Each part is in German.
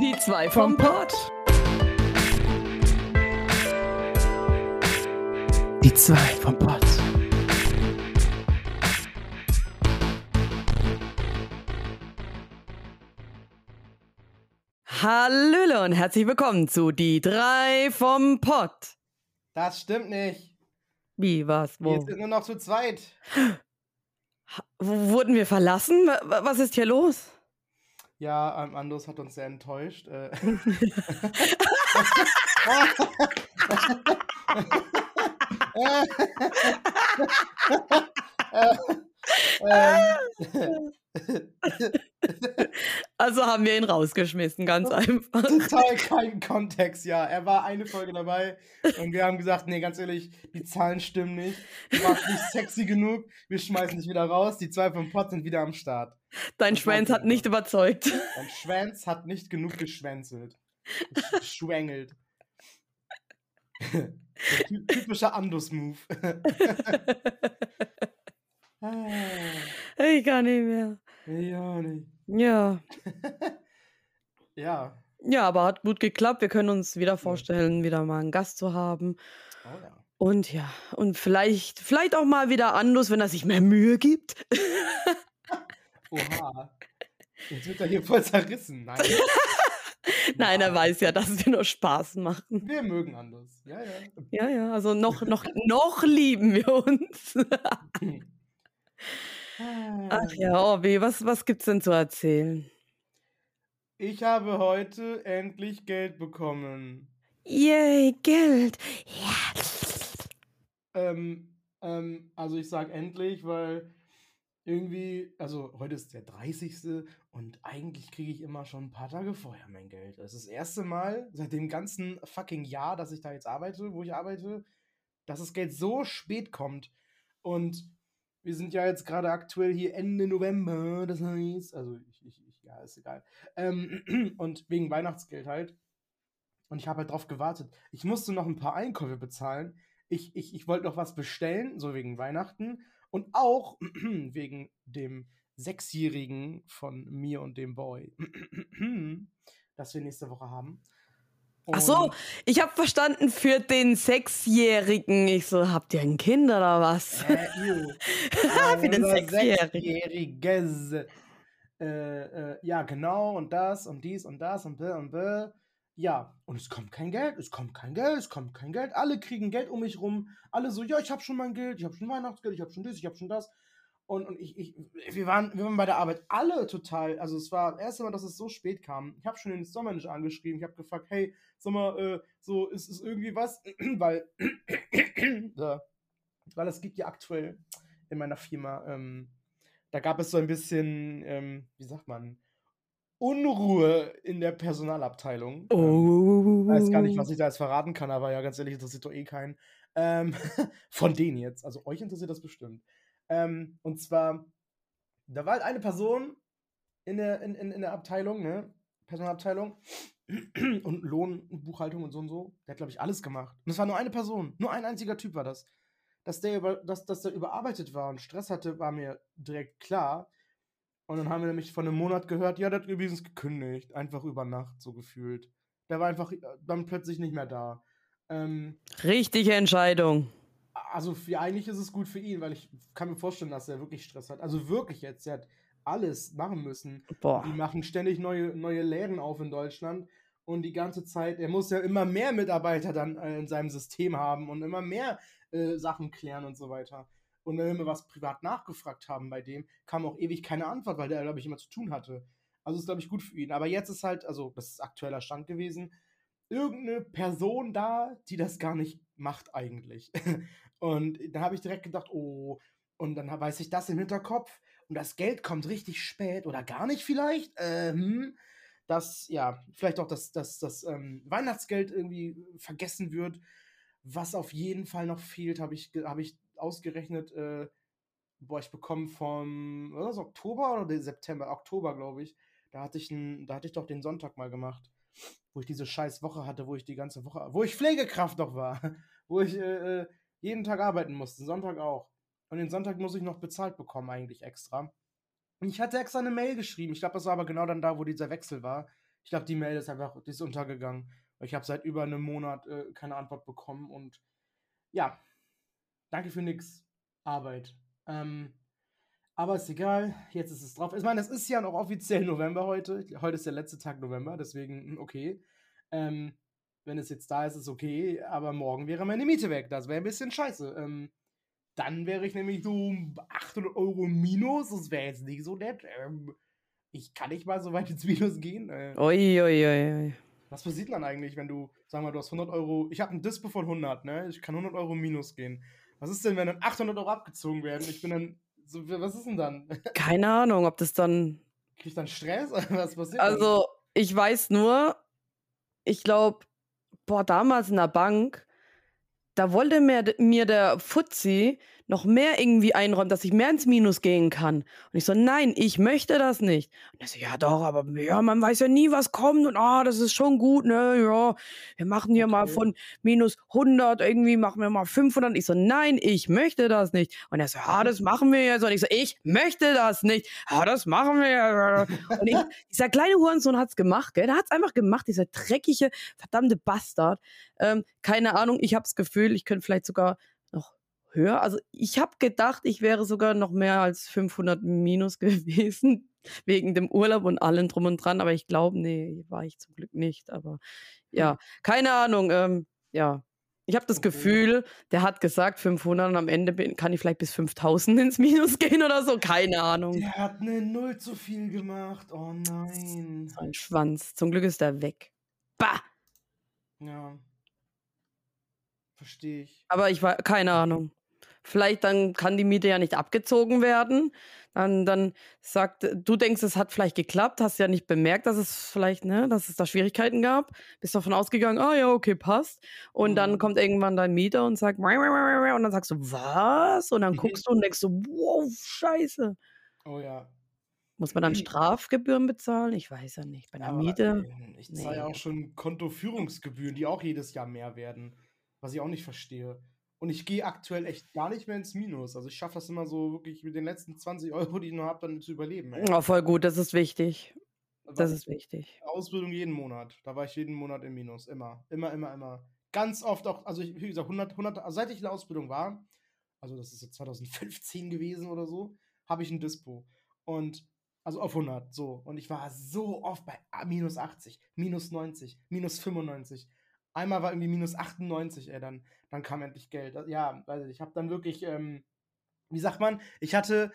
Die zwei vom Pott. Die zwei vom Pott. Hallöle und herzlich willkommen zu Die drei vom Pott. Das stimmt nicht. Wie, was, Wir wo? sind nur noch zu zweit. Wurden wir verlassen? Wa- wa- Was ist hier los? Ja, ähm, Andus hat uns sehr enttäuscht. Äh. ähm, Also haben wir ihn rausgeschmissen, ganz einfach. Total kein Kontext, ja. Er war eine Folge dabei und wir haben gesagt, nee, ganz ehrlich, die Zahlen stimmen nicht. Du warst nicht sexy genug, wir schmeißen dich wieder raus. Die zwei vom Pott sind wieder am Start. Dein Das Schwanz hat nicht überzeugt. Dein Schwanz hat nicht genug geschwänzelt. Gesch- Geschwängelt. Typischer Andus-Move. Ah, Ich kann nicht mehr. ja, nicht. Ja. Ja. Ja, aber hat gut geklappt. Wir können uns wieder vorstellen, wieder mal einen Gast zu haben. Oh ja. Und ja, und vielleicht, vielleicht auch mal wieder Andus, wenn er sich mehr Mühe gibt. Oha. Jetzt wird er hier voll zerrissen. Nein. Nein, er weiß ja, dass wir nur Spaß machen. Wir mögen Andus. Ja, ja. Ja, ja, also noch, noch, noch lieben wir uns. Ach ja, Orbi, was, was gibt's denn zu erzählen? Ich habe heute endlich Geld bekommen. Yay, Geld. Ja. Ähm, ähm, also ich sag endlich, weil irgendwie, also heute ist der 30. und eigentlich kriege ich immer schon ein paar Tage vorher mein Geld. Das ist das erste Mal seit dem ganzen fucking Jahr, dass ich da jetzt arbeite, wo ich arbeite, dass das Geld so spät kommt. Und wir sind ja jetzt gerade aktuell hier Ende November, das heißt, also ich, ich, ich ja, ist egal. Ähm, und wegen Weihnachtsgeld halt. Und ich habe halt drauf gewartet. Ich musste noch ein paar Einkäufe bezahlen. Ich, ich, ich wollte noch was bestellen, so wegen Weihnachten. Und auch wegen dem Sechsjährigen von mir und dem Boy, das wir nächste Woche haben. Ach so, ich habe verstanden für den Sechsjährigen. Ich so, habt ihr ein Kind oder was? Äh. Für den Sechsjährigen. Äh, äh, ja, genau, und das und dies und das und bäh und bäh. Ja, und es kommt kein Geld, es kommt kein Geld, es kommt kein Geld. Alle kriegen Geld um mich rum. Alle so, ja, ich habe schon mein Geld, ich habe schon Weihnachtsgeld, ich habe schon das, ich habe schon das. Und, und ich, ich, wir, waren, wir waren bei der Arbeit alle total, also es war das erste Mal, dass es so spät kam. Ich habe schon den Store-Manager angeschrieben, ich habe gefragt, hey, sag mal, äh, so, ist es irgendwie was? weil, da, weil es gibt ja aktuell in meiner Firma, ähm, da gab es so ein bisschen, ähm, wie sagt man, Unruhe in der Personalabteilung. Ähm, Oh. weiß gar nicht, was ich da jetzt verraten kann, aber ja, ganz ehrlich, interessiert doch eh keinen. Ähm, von denen jetzt. Also euch interessiert das bestimmt. Ähm, und zwar, da war halt eine Person in der, in, in, in der Abteilung, ne? Personalabteilung und Lohnbuchhaltung und so und so. Der hat, glaube ich, alles gemacht. Und es war nur eine Person. Nur ein einziger Typ war das. Dass der, über, dass, dass der überarbeitet war und Stress hatte, war mir direkt klar. Und dann haben wir nämlich von einem Monat gehört, ja, der hat übrigens gekündigt. Einfach über Nacht, so gefühlt. Der war einfach äh, dann plötzlich nicht mehr da. Ähm, Richtige Entscheidung. Also für, eigentlich ist es gut für ihn, weil ich kann mir vorstellen, dass er wirklich Stress hat. Also wirklich jetzt, er hat alles machen müssen. Boah. Die machen ständig neue, neue Läden auf in Deutschland und die ganze Zeit, er muss ja immer mehr Mitarbeiter dann äh, in seinem System haben und immer mehr äh, Sachen klären und so weiter. Und wenn wir was privat nachgefragt haben bei dem, kam auch ewig keine Antwort, weil der, glaube ich, immer zu tun hatte. Also ist, glaube ich, gut für ihn. Aber jetzt ist halt, also das ist aktueller Stand gewesen, irgendeine Person da, die das gar nicht macht eigentlich. Und da habe ich direkt gedacht, oh, und dann weiß ich das im Hinterkopf und das Geld kommt richtig spät oder gar nicht vielleicht. Ähm, dass, ja, vielleicht auch das, das, das ähm, Weihnachtsgeld irgendwie vergessen wird. Was auf jeden Fall noch fehlt, habe ich, hab ich ausgerechnet, äh, boah, ich bekomme vom, was ist das, Oktober oder September? Oktober, glaube ich. Da hatte ich, n, da hatte ich doch den Sonntag mal gemacht, wo ich diese scheiß Woche hatte, wo ich die ganze Woche, wo ich Pflegekraft noch war, wo ich äh, äh, jeden Tag arbeiten musste, Sonntag auch. Und den Sonntag muss ich noch bezahlt bekommen, eigentlich extra. Und ich hatte extra eine Mail geschrieben. Ich glaube, das war aber genau dann da, wo dieser Wechsel war. Ich glaube, die Mail ist einfach, die ist untergegangen. Ich habe seit über einem Monat äh, keine Antwort bekommen und ja, danke für nix. Arbeit. Ähm, aber ist egal, jetzt ist es drauf. Ich meine, es ist ja noch offiziell November heute. Heute ist der letzte Tag November, deswegen hm, okay. Ähm, wenn es jetzt da ist, ist okay, aber morgen wäre meine Miete weg. Das wäre ein bisschen scheiße. Ähm, dann wäre ich nämlich so 800 Euro minus. Das wäre jetzt nicht so nett. Ähm, ich kann nicht mal so weit ins Minus gehen. Äh, ui, ui, ui. was passiert dann eigentlich, wenn du, sagen wir mal, du hast 100 Euro, ich habe ein Dispo von 100, ne? Ich kann 100 Euro minus gehen. Was ist denn, wenn dann 800 Euro abgezogen werden? Ich bin dann, so, was ist denn dann? Keine Ahnung, ob das dann. Krieg ich dann Stress? Was passiert? Also, ich weiß nur, ich glaube, boah, damals in der Bank, da wollte mir, mir der Fuzzi noch mehr irgendwie einräumen, dass ich mehr ins Minus gehen kann. Und ich so, nein, ich möchte das nicht. Und er so, ja doch, aber ja, man weiß ja nie, was kommt und ah, das ist schon gut, ne, ja, wir machen hier mal Okay. von minus 100 irgendwie, machen wir mal 500. Ich so, nein, ich möchte das nicht. Und er so, ja, das machen wir jetzt. Und ich so, ich möchte das nicht. Ja, das machen wir. Und ich, dieser kleine Hurensohn hat's gemacht, gell, der hat's einfach gemacht, dieser dreckige, verdammte Bastard. Ähm, keine Ahnung, ich habe das Gefühl, ich könnte vielleicht sogar höher. Also ich habe gedacht, ich wäre sogar noch mehr als 500 minus gewesen wegen dem Urlaub und allem drum und dran. Aber ich glaube, nee, war ich zum Glück nicht. Aber ja, keine Ahnung. Ähm, ja, ich habe das. Gefühl, der hat gesagt 500 und am Ende bin, kann ich vielleicht bis 5000 ins Minus gehen oder so. Keine Ahnung. Der hat eine Null zu viel gemacht. Oh nein. So ein Schwanz. Zum Glück ist er weg. Bah! Ja. Verstehe ich. Aber ich war, keine Ahnung. Vielleicht dann kann die Miete ja nicht abgezogen werden. Dann, dann sagt, du denkst, es hat vielleicht geklappt, hast ja nicht bemerkt, dass es vielleicht, ne, dass es da Schwierigkeiten gab. Bist davon ausgegangen, ah ja, okay, passt. Und dann Mhm. kommt irgendwann dein Mieter und sagt, und dann sagst du, was? Und dann guckst du und denkst so, wow, scheiße. Oh ja. Muss man dann Strafgebühren bezahlen? Ich weiß ja nicht. Bei einer Aber, Miete. Ich zahle ja Nee. auch schon Kontoführungsgebühren, die auch jedes Jahr mehr werden. Was ich auch nicht verstehe. Und ich gehe aktuell echt gar nicht mehr ins Minus. Also ich schaffe das immer so wirklich mit den letzten 20 Euro, die ich noch habe, dann zu überleben. ey. Oh, voll gut, das ist wichtig. Das ist wichtig. Ausbildung jeden Monat. Da war ich jeden Monat im Minus. Immer. Immer, immer, immer. Ganz oft auch, also ich, wie gesagt, 100, 100, also seit ich in der Ausbildung war, also das ist jetzt 2015 gewesen oder so, habe ich ein Dispo. Und, also auf 100, so. Und ich war so oft bei minus 80, minus 90, minus 95. Einmal war irgendwie minus 98, ey, dann, dann kam endlich Geld. Ja, weiß ich, ich habe dann wirklich, ähm, wie sagt man, ich hatte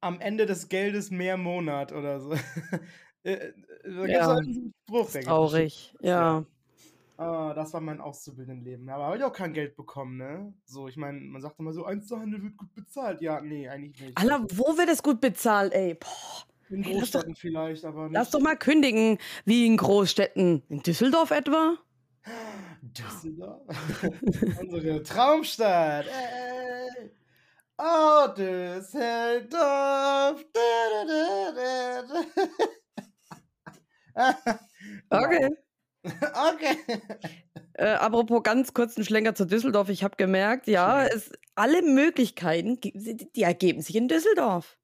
am Ende des Geldes mehr Monat oder so. Äh, äh, da gibt's Ja. halt einen Spruch, Traurig, ja. Ah, das war mein Auszubildendenleben. Aber habe ich auch kein Geld bekommen, ne? So, ich meine, man sagt immer so, Einzelhandel wird gut bezahlt. Ja, nee, eigentlich nicht. Alter, wo wird es gut bezahlt, ey? Boah, In ey, lass doch- Großstädten vielleicht, aber nicht. lass doch mal kündigen. Wie in Großstädten. In Düsseldorf etwa? Düsseldorf. Unsere Traumstadt. Ey. Oh, Düsseldorf. Okay. Okay. Äh, apropos ganz kurzen Schlenker zu Düsseldorf. Ich habe gemerkt, ja, es, alle Möglichkeiten, die ergeben sich in Düsseldorf.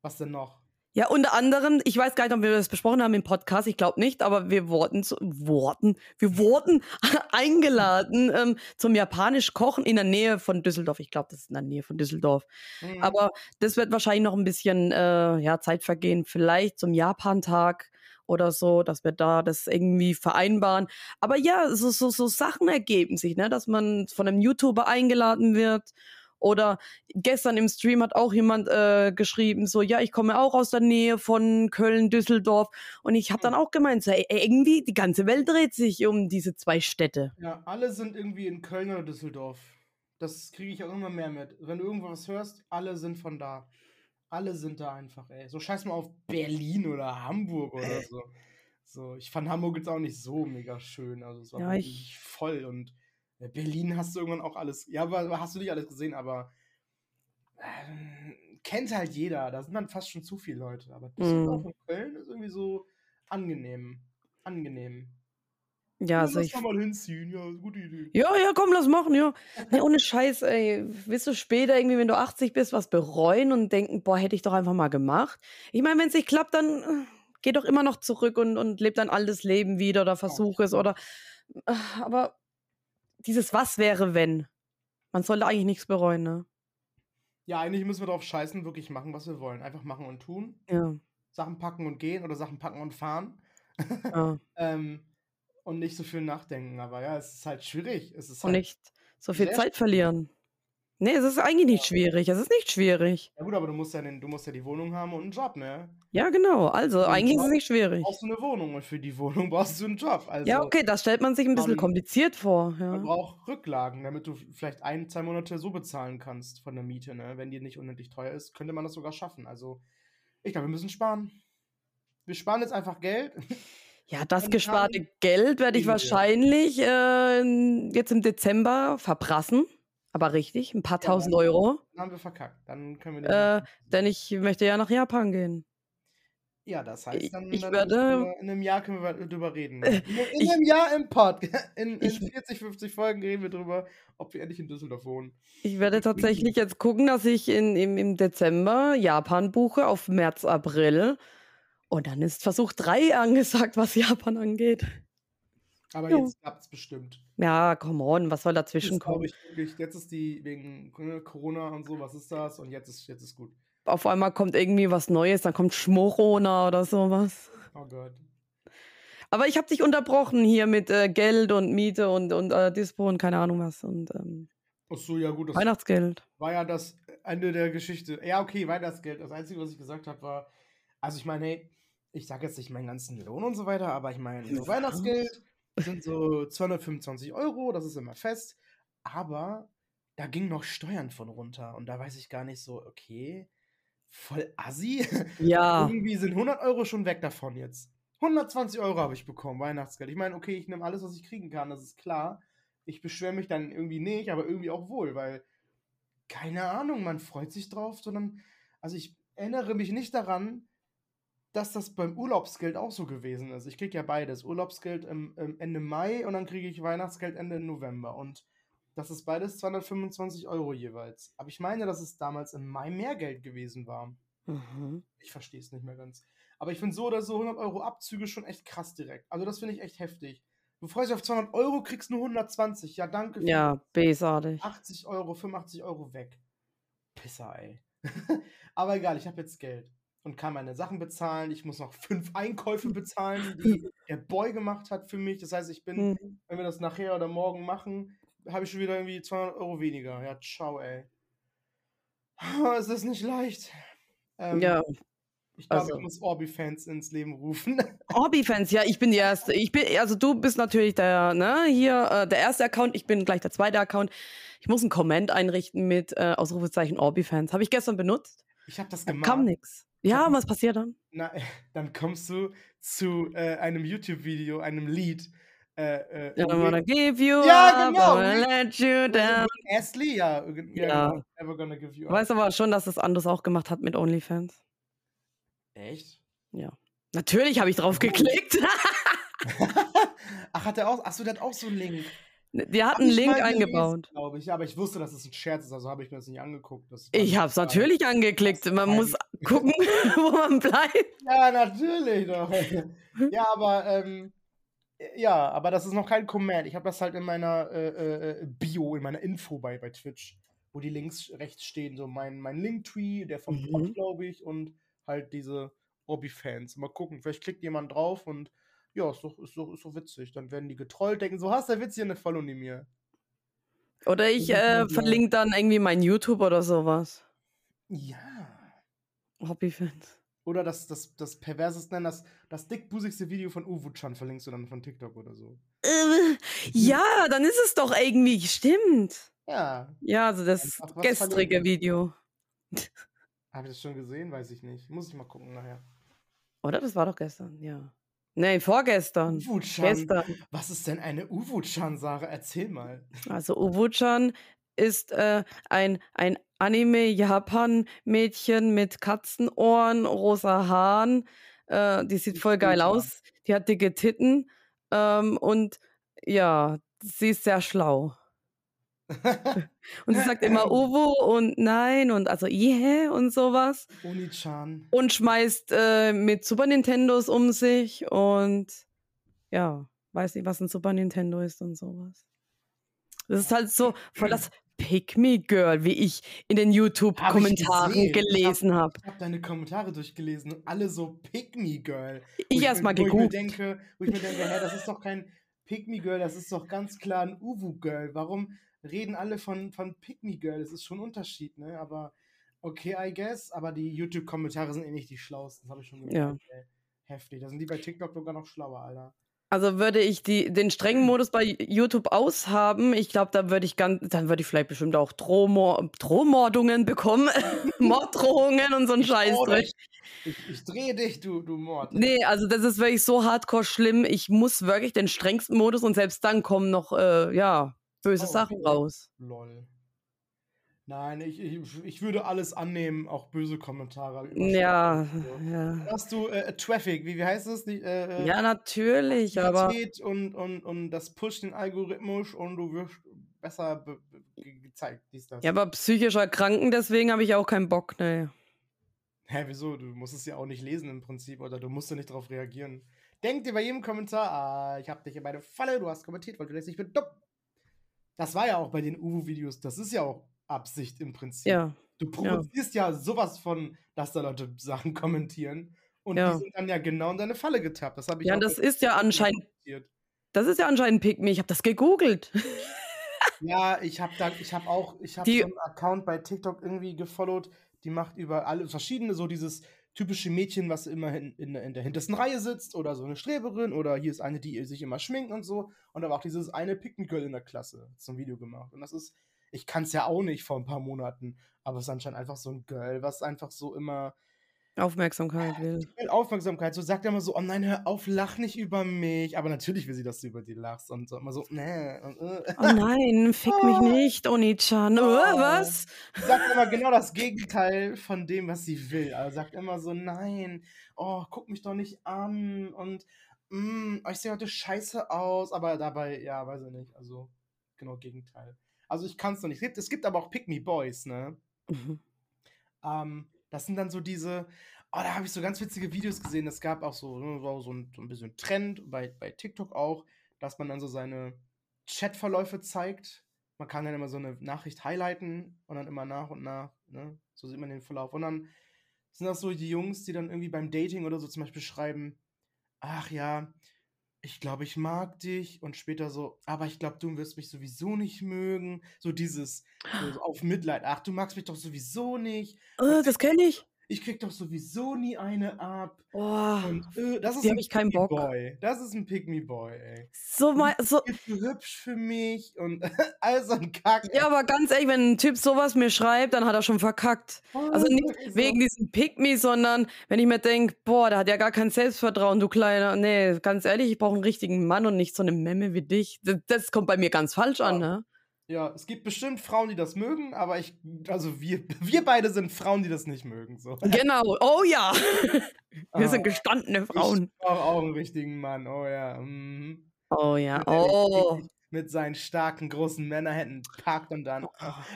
Was denn noch? Ja, unter anderem, ich weiß gar nicht, ob wir das besprochen haben im Podcast, ich glaube nicht, aber wir wurden, zu, wurden, wir wurden eingeladen ähm, zum japanisch Kochen in der Nähe von Düsseldorf. Ich glaube, das ist in der Nähe von Düsseldorf. Hm. Aber das wird wahrscheinlich noch ein bisschen äh, ja, Zeit vergehen, vielleicht zum Japantag oder so, dass wir da das irgendwie vereinbaren. Aber ja, so, so, so Sachen ergeben sich, ne? dass man von einem YouTuber eingeladen wird. Oder gestern im Stream hat auch jemand äh, geschrieben, so, ja, ich komme auch aus der Nähe von Köln, Düsseldorf. Und ich habe dann auch gemeint, so, ey, irgendwie, die ganze Welt dreht sich um diese zwei Städte. Ja, alle sind irgendwie in Köln oder Düsseldorf. Das kriege ich auch immer mehr mit. Wenn du irgendwas hörst, alle sind von da. Alle sind da einfach, ey. So scheiß mal auf Berlin oder Hamburg oder so. So, ich fand Hamburg jetzt auch nicht so mega schön. Also es war Ja, wirklich ich- voll und äh, Berlin hast du irgendwann auch alles. Ja, aber hast du nicht alles gesehen, aber ähm, kennt halt jeder. Da sind dann fast schon zu viele Leute. Aber Düsseldorf Mhm. und Köln ist irgendwie so angenehm. Angenehm. Ja, also lass ich da mal hinziehen, ja, gute Idee. Ja, ja, komm, lass machen, ja. Nee, ohne Scheiß, ey. Willst du später irgendwie, wenn du 80 bist, was bereuen und denken, boah, hätte ich doch einfach mal gemacht? Ich meine, wenn es nicht klappt, dann äh, gehe doch immer noch zurück und, und lebe dein altes Leben wieder oder versuche es oder. äh, Aber dieses Was wäre, wenn. Man sollte eigentlich nichts bereuen, ne? Ja, eigentlich müssen wir drauf scheißen, wirklich machen, was wir wollen. Einfach machen und tun. Ja. Sachen packen und gehen oder Sachen packen und fahren. ja. ähm, und nicht so viel nachdenken. Aber ja, es ist halt schwierig. Es ist Und halt nicht so viel Zeit verlieren. Nee, es ist eigentlich nicht schwierig. Es ist nicht schwierig. Ja gut, aber du musst ja, den, du musst ja die Wohnung haben und einen Job, ne? Ja, genau. Also, Und eigentlich ist es nicht schwierig. brauchst du eine Wohnung und für die Wohnung brauchst du einen Job. Also Ja, okay, das stellt man sich ein bisschen man, kompliziert vor. man Ja. braucht Rücklagen, damit du vielleicht ein, zwei Monate so bezahlen kannst von der Miete, ne? Wenn die nicht unendlich teuer ist, könnte man das sogar schaffen. Also, ich glaube, wir müssen sparen. Wir sparen jetzt einfach Geld Ja, das gesparte Geld werde ich wahrscheinlich äh, jetzt im Dezember verprassen. Aber richtig, ein paar Ja, tausend dann, Euro. dann haben wir verkackt. Dann können wir Äh, denn ich möchte ja nach Japan gehen. Ja, das heißt, Ich, dann, ich dann werde. in einem Jahr können wir drüber reden. In, in Ich, einem Jahr im Pod, in, in ich, 40, 50 Folgen reden wir drüber, ob wir endlich in Düsseldorf wohnen. ich werde tatsächlich jetzt gucken, dass ich in, im, im Dezember Japan buche auf März, April. Und dann ist Versuch 3 angesagt, was Japan angeht. Aber Ja. jetzt klappt es bestimmt. Ja, come on, was soll dazwischen kommen? ich wirklich, jetzt ist die wegen Corona und so, was ist das? Und jetzt ist, jetzt ist gut. Auf einmal kommt irgendwie was Neues, dann kommt Schmorona oder sowas. Oh Gott. Aber ich habe dich unterbrochen hier mit äh, Geld und Miete und, und äh, Dispo und keine Ahnung was und ähm, Ach so, ja gut, das Weihnachtsgeld. war ja das Ende der Geschichte. Ja, okay, Weihnachtsgeld. Das Einzige, was ich gesagt habe, war, also ich meine, hey, ich sage jetzt nicht meinen ganzen Lohn und so weiter, aber ich meine, so? Weihnachtsgeld sind so 225 Euro, das ist immer fest. Aber da ging noch Steuern von runter und da weiß ich gar nicht so, okay, voll assi. Ja, Irgendwie sind 100 Euro schon weg davon jetzt. 120 Euro habe ich bekommen, Weihnachtsgeld. Ich meine, okay, ich nehme alles, was ich kriegen kann, das ist klar. Ich beschwere mich dann irgendwie nicht, aber irgendwie auch wohl, weil, keine Ahnung, man freut sich drauf, sondern, also ich erinnere mich nicht daran, dass das beim Urlaubsgeld auch so gewesen ist. Ich kriege ja beides. Urlaubsgeld im, im Ende Mai und dann kriege ich Weihnachtsgeld Ende November. Und das ist beides 225 Euro jeweils. Aber ich meine, dass es damals im Mai mehr Geld gewesen war. mhm. Ich verstehe es nicht mehr ganz. Aber ich finde so oder so 100 Euro Abzüge schon echt krass direkt. Also das finde ich echt heftig. Du freust dich auf 200 Euro, kriegst nur 120. Ja, danke. für ja, bösartig. 80 Euro, 85 Euro weg. Pisser, ey. Aber egal, ich habe jetzt Geld und kann meine Sachen bezahlen. Ich muss noch fünf Einkäufe bezahlen, die der Boy gemacht hat für mich. Das heißt, ich bin, Mhm. wenn wir das nachher oder morgen machen, habe ich schon wieder irgendwie 200 Euro weniger. Ja, ciao, ey. Es ist nicht leicht. Ähm, Ja, ich glaube, ich also. muss Orbi-Fans ins Leben rufen. Hobby-Fans, ja, ich bin die erste. Ich bin, also du bist natürlich der, ne, hier, äh, der erste Account, ich bin gleich der zweite Account. Ich muss einen Comment einrichten mit äh, Ausrufezeichen Orbi-Fans. Habe ich gestern benutzt. Ich habe das Da kam gemacht. nix. Ja, das was passiert dann? Na, dann kommst du zu äh, einem YouTube-Video, einem Lied. Äh, äh, I don't wanna give you ja, up, I genau. wanna Re let you Re- down. Rick Astley, ja, ja, genau. Never gonna give you up. Weiß aber schon, dass das Andres auch gemacht hat mit OnlyFans. Echt? Ja. Natürlich habe ich drauf geklickt. Ach, hat er auch. Achso, der hat auch so einen Link. Die hat Hab einen Link eingebaut. glaube ich. Aber ich wusste, dass es ein Scherz ist, also habe ich mir das nicht angeguckt. Das Ich habe es natürlich angeklickt. Man muss gucken, wo man bleibt. Ja, natürlich doch. ja, aber ähm, ja, aber das ist noch kein Command. Ich habe das halt in meiner äh, äh, Bio, in meiner Info bei, bei Twitch, wo die Links rechts stehen, so mein, mein Linktree, der vom Mhm. glaube ich, und halt diese Hobby-Fans. Mal gucken, vielleicht klickt jemand drauf und ja, ist doch, ist doch, ist doch witzig. Dann werden die getrollt, denken so, hast der Witz hier eine Follow neben mir. Oder ich äh, verlinke dann irgendwie mein YouTube oder sowas. Ja. Hobbyfans. Oder das, das, das perverseste, nein, das, das dickbusigste Video von Uwu-chan verlinkst du dann von TikTok oder so. Äh, ja, dann ist es doch irgendwie, stimmt. Ja. Ja, also das was gestrige. Video. Habe ich das schon gesehen? Weiß ich nicht. Muss ich mal gucken nachher. Oder? Das war doch gestern, ja. Nee, vorgestern. Gestern. Was ist denn eine Uwu-chan, Sarah? Erzähl mal. Also Uwu-chan ist äh, ein, ein Anime-Japan-Mädchen mit Katzenohren, rosa Haaren. Äh, die sieht voll geil aus. Die hat dicke Titten. Ähm, und ja, sie ist sehr schlau. Und sie sagt immer Uwu und nein und also yeah und sowas. Oni-chan. Und schmeißt äh, mit Super Nintendos um sich und ja, weiß nicht, was ein Super Nintendo ist und sowas. Das ist halt so voll das Pick Me Girl, wie ich in den YouTube-Kommentaren gelesen habe. Ich habe hab deine Kommentare durchgelesen und alle so Pick Me Girl. Ich erstmal geguckt. Wo ich mir denke, wo ich mir denke, hä, das ist doch kein Pick Me Girl, das ist doch ganz klar ein Uwu Girl. Warum reden alle von, von Pick Me Girl? Das ist schon ein Unterschied, ne? Aber okay, I guess. Aber die YouTube-Kommentare sind eh nicht die schlauesten. Das habe ich schon gemerkt. Ja. Heftig. Da sind die bei TikTok sogar noch schlauer, Alter. Also würde ich die, den strengen Modus bei YouTube aushaben, ich glaube, da würde ich ganz, dann würde ich vielleicht bestimmt auch Drohmordungen bekommen, Morddrohungen und so ein Scheiß drin. Ich, ich drehe dich, du, du Mord. Nee, also das ist wirklich so hardcore schlimm. Ich muss wirklich den strengsten Modus und selbst dann kommen noch, äh, ja, böse oh, Sachen raus. Lol. Nein, ich, ich, ich würde alles annehmen, auch böse Kommentare. Ja, ja. Hast du äh, Traffic, wie, wie heißt es? Die, äh, äh ja, natürlich, aber. Und, und, und das pusht den Algorithmus und du wirst besser gezeigt. Dies, das. Ja, aber psychisch erkranken, deswegen habe ich auch keinen Bock, ne. Hä, wieso? Du musst es ja auch nicht lesen im Prinzip oder du musst ja nicht darauf reagieren. Denk dir bei jedem Kommentar, ah, ich hab dich in meine Falle, du hast kommentiert, weil du denkst, ich bin dumm. Das war ja auch bei den Uwu-Videos, das ist ja auch Absicht im Prinzip. Ja. Du provozierst ja. ja sowas von, dass da Leute Sachen kommentieren und ja. die sind dann ja genau in deine Falle getappt. Das habe ich Ja, das ist ja anscheinend. Das ist ja anscheinend Pick Me. Ich habe das gegoogelt. ja, ich habe da, ich habe auch, ich habe so einen Account bei TikTok irgendwie gefollowt. Die macht über alle verschiedene so dieses typische Mädchen, was immer in, in, in, der hintersten Reihe sitzt oder so eine Streberin oder hier ist eine, die sich immer schminkt und so. Und da war auch dieses eine Pick Me Girl in der Klasse. Ein Video gemacht. Und das ist ich kann es ja auch nicht vor ein paar Monaten, aber es ist anscheinend einfach so ein Girl, was einfach so immer Aufmerksamkeit will. will Aufmerksamkeit. So sagt er immer so, oh nein, hör auf, lach nicht über mich. Aber natürlich will sie, dass du über die lachst. Und so immer so, nee. Äh. Oh nein, fick oh. mich nicht, Oni-chan. Oh. Was? Sagt immer genau das Gegenteil von dem, was sie will. Also sagt immer so, nein, oh, guck mich doch nicht an. Und mm, ich sehe heute scheiße aus. Aber dabei, ja, weiß ich nicht. Also, genau Gegenteil. Also ich kann es noch nicht. Es gibt aber auch Pick Me Boys, ne? Mhm. Ähm, das sind dann so diese, oh, da habe ich so ganz witzige Videos gesehen. Es gab auch so, ne, so, ein, so ein bisschen Trend bei, bei TikTok auch, dass man dann so seine Chatverläufe zeigt. Man kann dann immer so eine Nachricht highlighten und dann immer nach und nach, ne? So sieht man den Verlauf. Und dann sind das so die Jungs, die dann irgendwie beim Dating oder so zum Beispiel schreiben, ach ja, ich glaube, ich mag dich und später so, aber ich glaube, du wirst mich sowieso nicht mögen. So dieses so auf Mitleid. Ach, du magst mich doch sowieso nicht. Oh, das kenne ich ich krieg doch sowieso nie eine ab. Boah, und, äh, das ist ein ich keinen Bock. Boy. Das ist ein Pick Me Boy, ey. So mal, so. Bist du hübsch für mich und also ein Kack. Ja, aber ganz ehrlich, wenn ein Typ sowas mir schreibt, dann hat er schon verkackt. Oh, also nicht wegen diesem Pick Me, sondern wenn ich mir denke, boah, der hat ja gar kein Selbstvertrauen, du Kleiner. Nee, ganz ehrlich, ich brauche einen richtigen Mann und nicht so eine Memme wie dich. Das, das kommt bei mir ganz falsch ja. an, ne? Ja, es gibt bestimmt Frauen, die das mögen, aber ich, also wir, wir beide sind Frauen, die das nicht mögen. So. Genau, oh ja. wir oh, sind gestandene Frauen. Ich brauche auch einen richtigen Mann, oh ja. Mhm. Oh ja, oh. Mit seinen starken, großen Männerhänden packt und dann. Oh.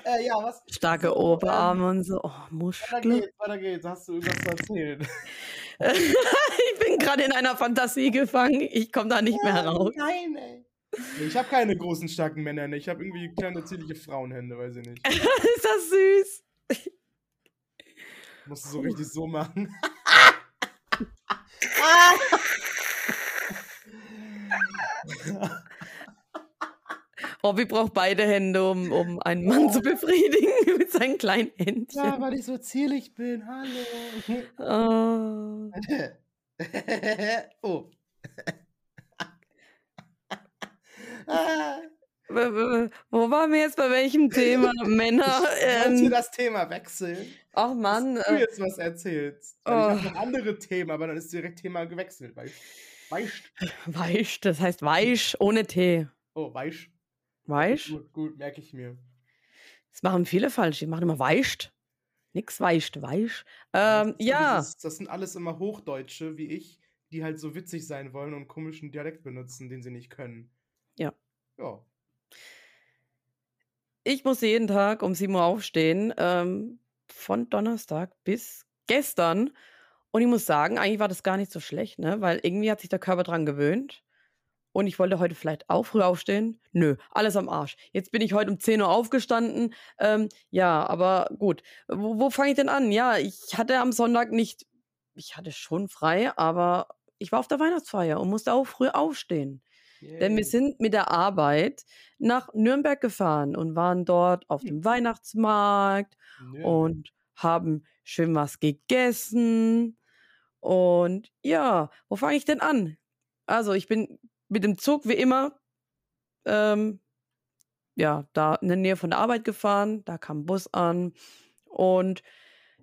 Äh, ja, was? Starke Oberarme und so. Oh, Muskeln. Weiter geht's, weiter geht's. Hast du irgendwas zu erzählen? ich bin gerade in einer Fantasie gefangen. Ich komme da nicht mehr raus. Nein, ey. Ich habe keine großen, starken Männer. Ich habe irgendwie kleine, zierliche Frauenhände, weiß ich nicht. ist das süß? Musst du so richtig so machen. Robby braucht beide Hände, um, um einen Mann zu befriedigen mit seinen kleinen Händchen. Ja, weil ich so zierlich bin. Hallo. Oh. oh. Wo waren wir jetzt bei welchem Thema? Männer. Ähm, du das Thema wechseln? Ach Mann. Dass du äh, jetzt was erzählst. Oh. Ich habe noch andere Themen, aber dann ist direkt Thema gewechselt. Weicht. Weicht, das heißt weich ohne T. Oh, weich. Weich? Gut, gut, merke ich mir. Das machen viele falsch. Die machen immer weicht. Nix weicht, weich. Ähm, ja. Dieses, das sind alles immer Hochdeutsche, wie ich, die halt so witzig sein wollen und komischen Dialekt benutzen, den sie nicht können. Ja. Ja. ich musste jeden Tag um 7 Uhr aufstehen, ähm, von Donnerstag bis gestern. Und ich muss sagen, eigentlich war das gar nicht so schlecht, ne? Weil irgendwie hat sich der Körper dran gewöhnt. Und ich wollte heute vielleicht auch früh aufstehen. Nö, alles am Arsch. Jetzt bin ich heute um 10 Uhr aufgestanden. Ähm, ja, aber gut. Wo, wo fange ich denn an? Ja, ich hatte am Sonntag nicht, ich hatte schon frei, aber ich war auf der Weihnachtsfeier und musste auch früh aufstehen. Denn wir sind mit der Arbeit nach Nürnberg gefahren und waren dort auf Hm. dem Weihnachtsmarkt Nürnberg. und haben schön was gegessen. Und ja, wo fange ich denn an? Also, ich bin mit dem Zug wie immer, ähm, ja, da in der Nähe von der Arbeit gefahren. Da kam ein Bus an. Und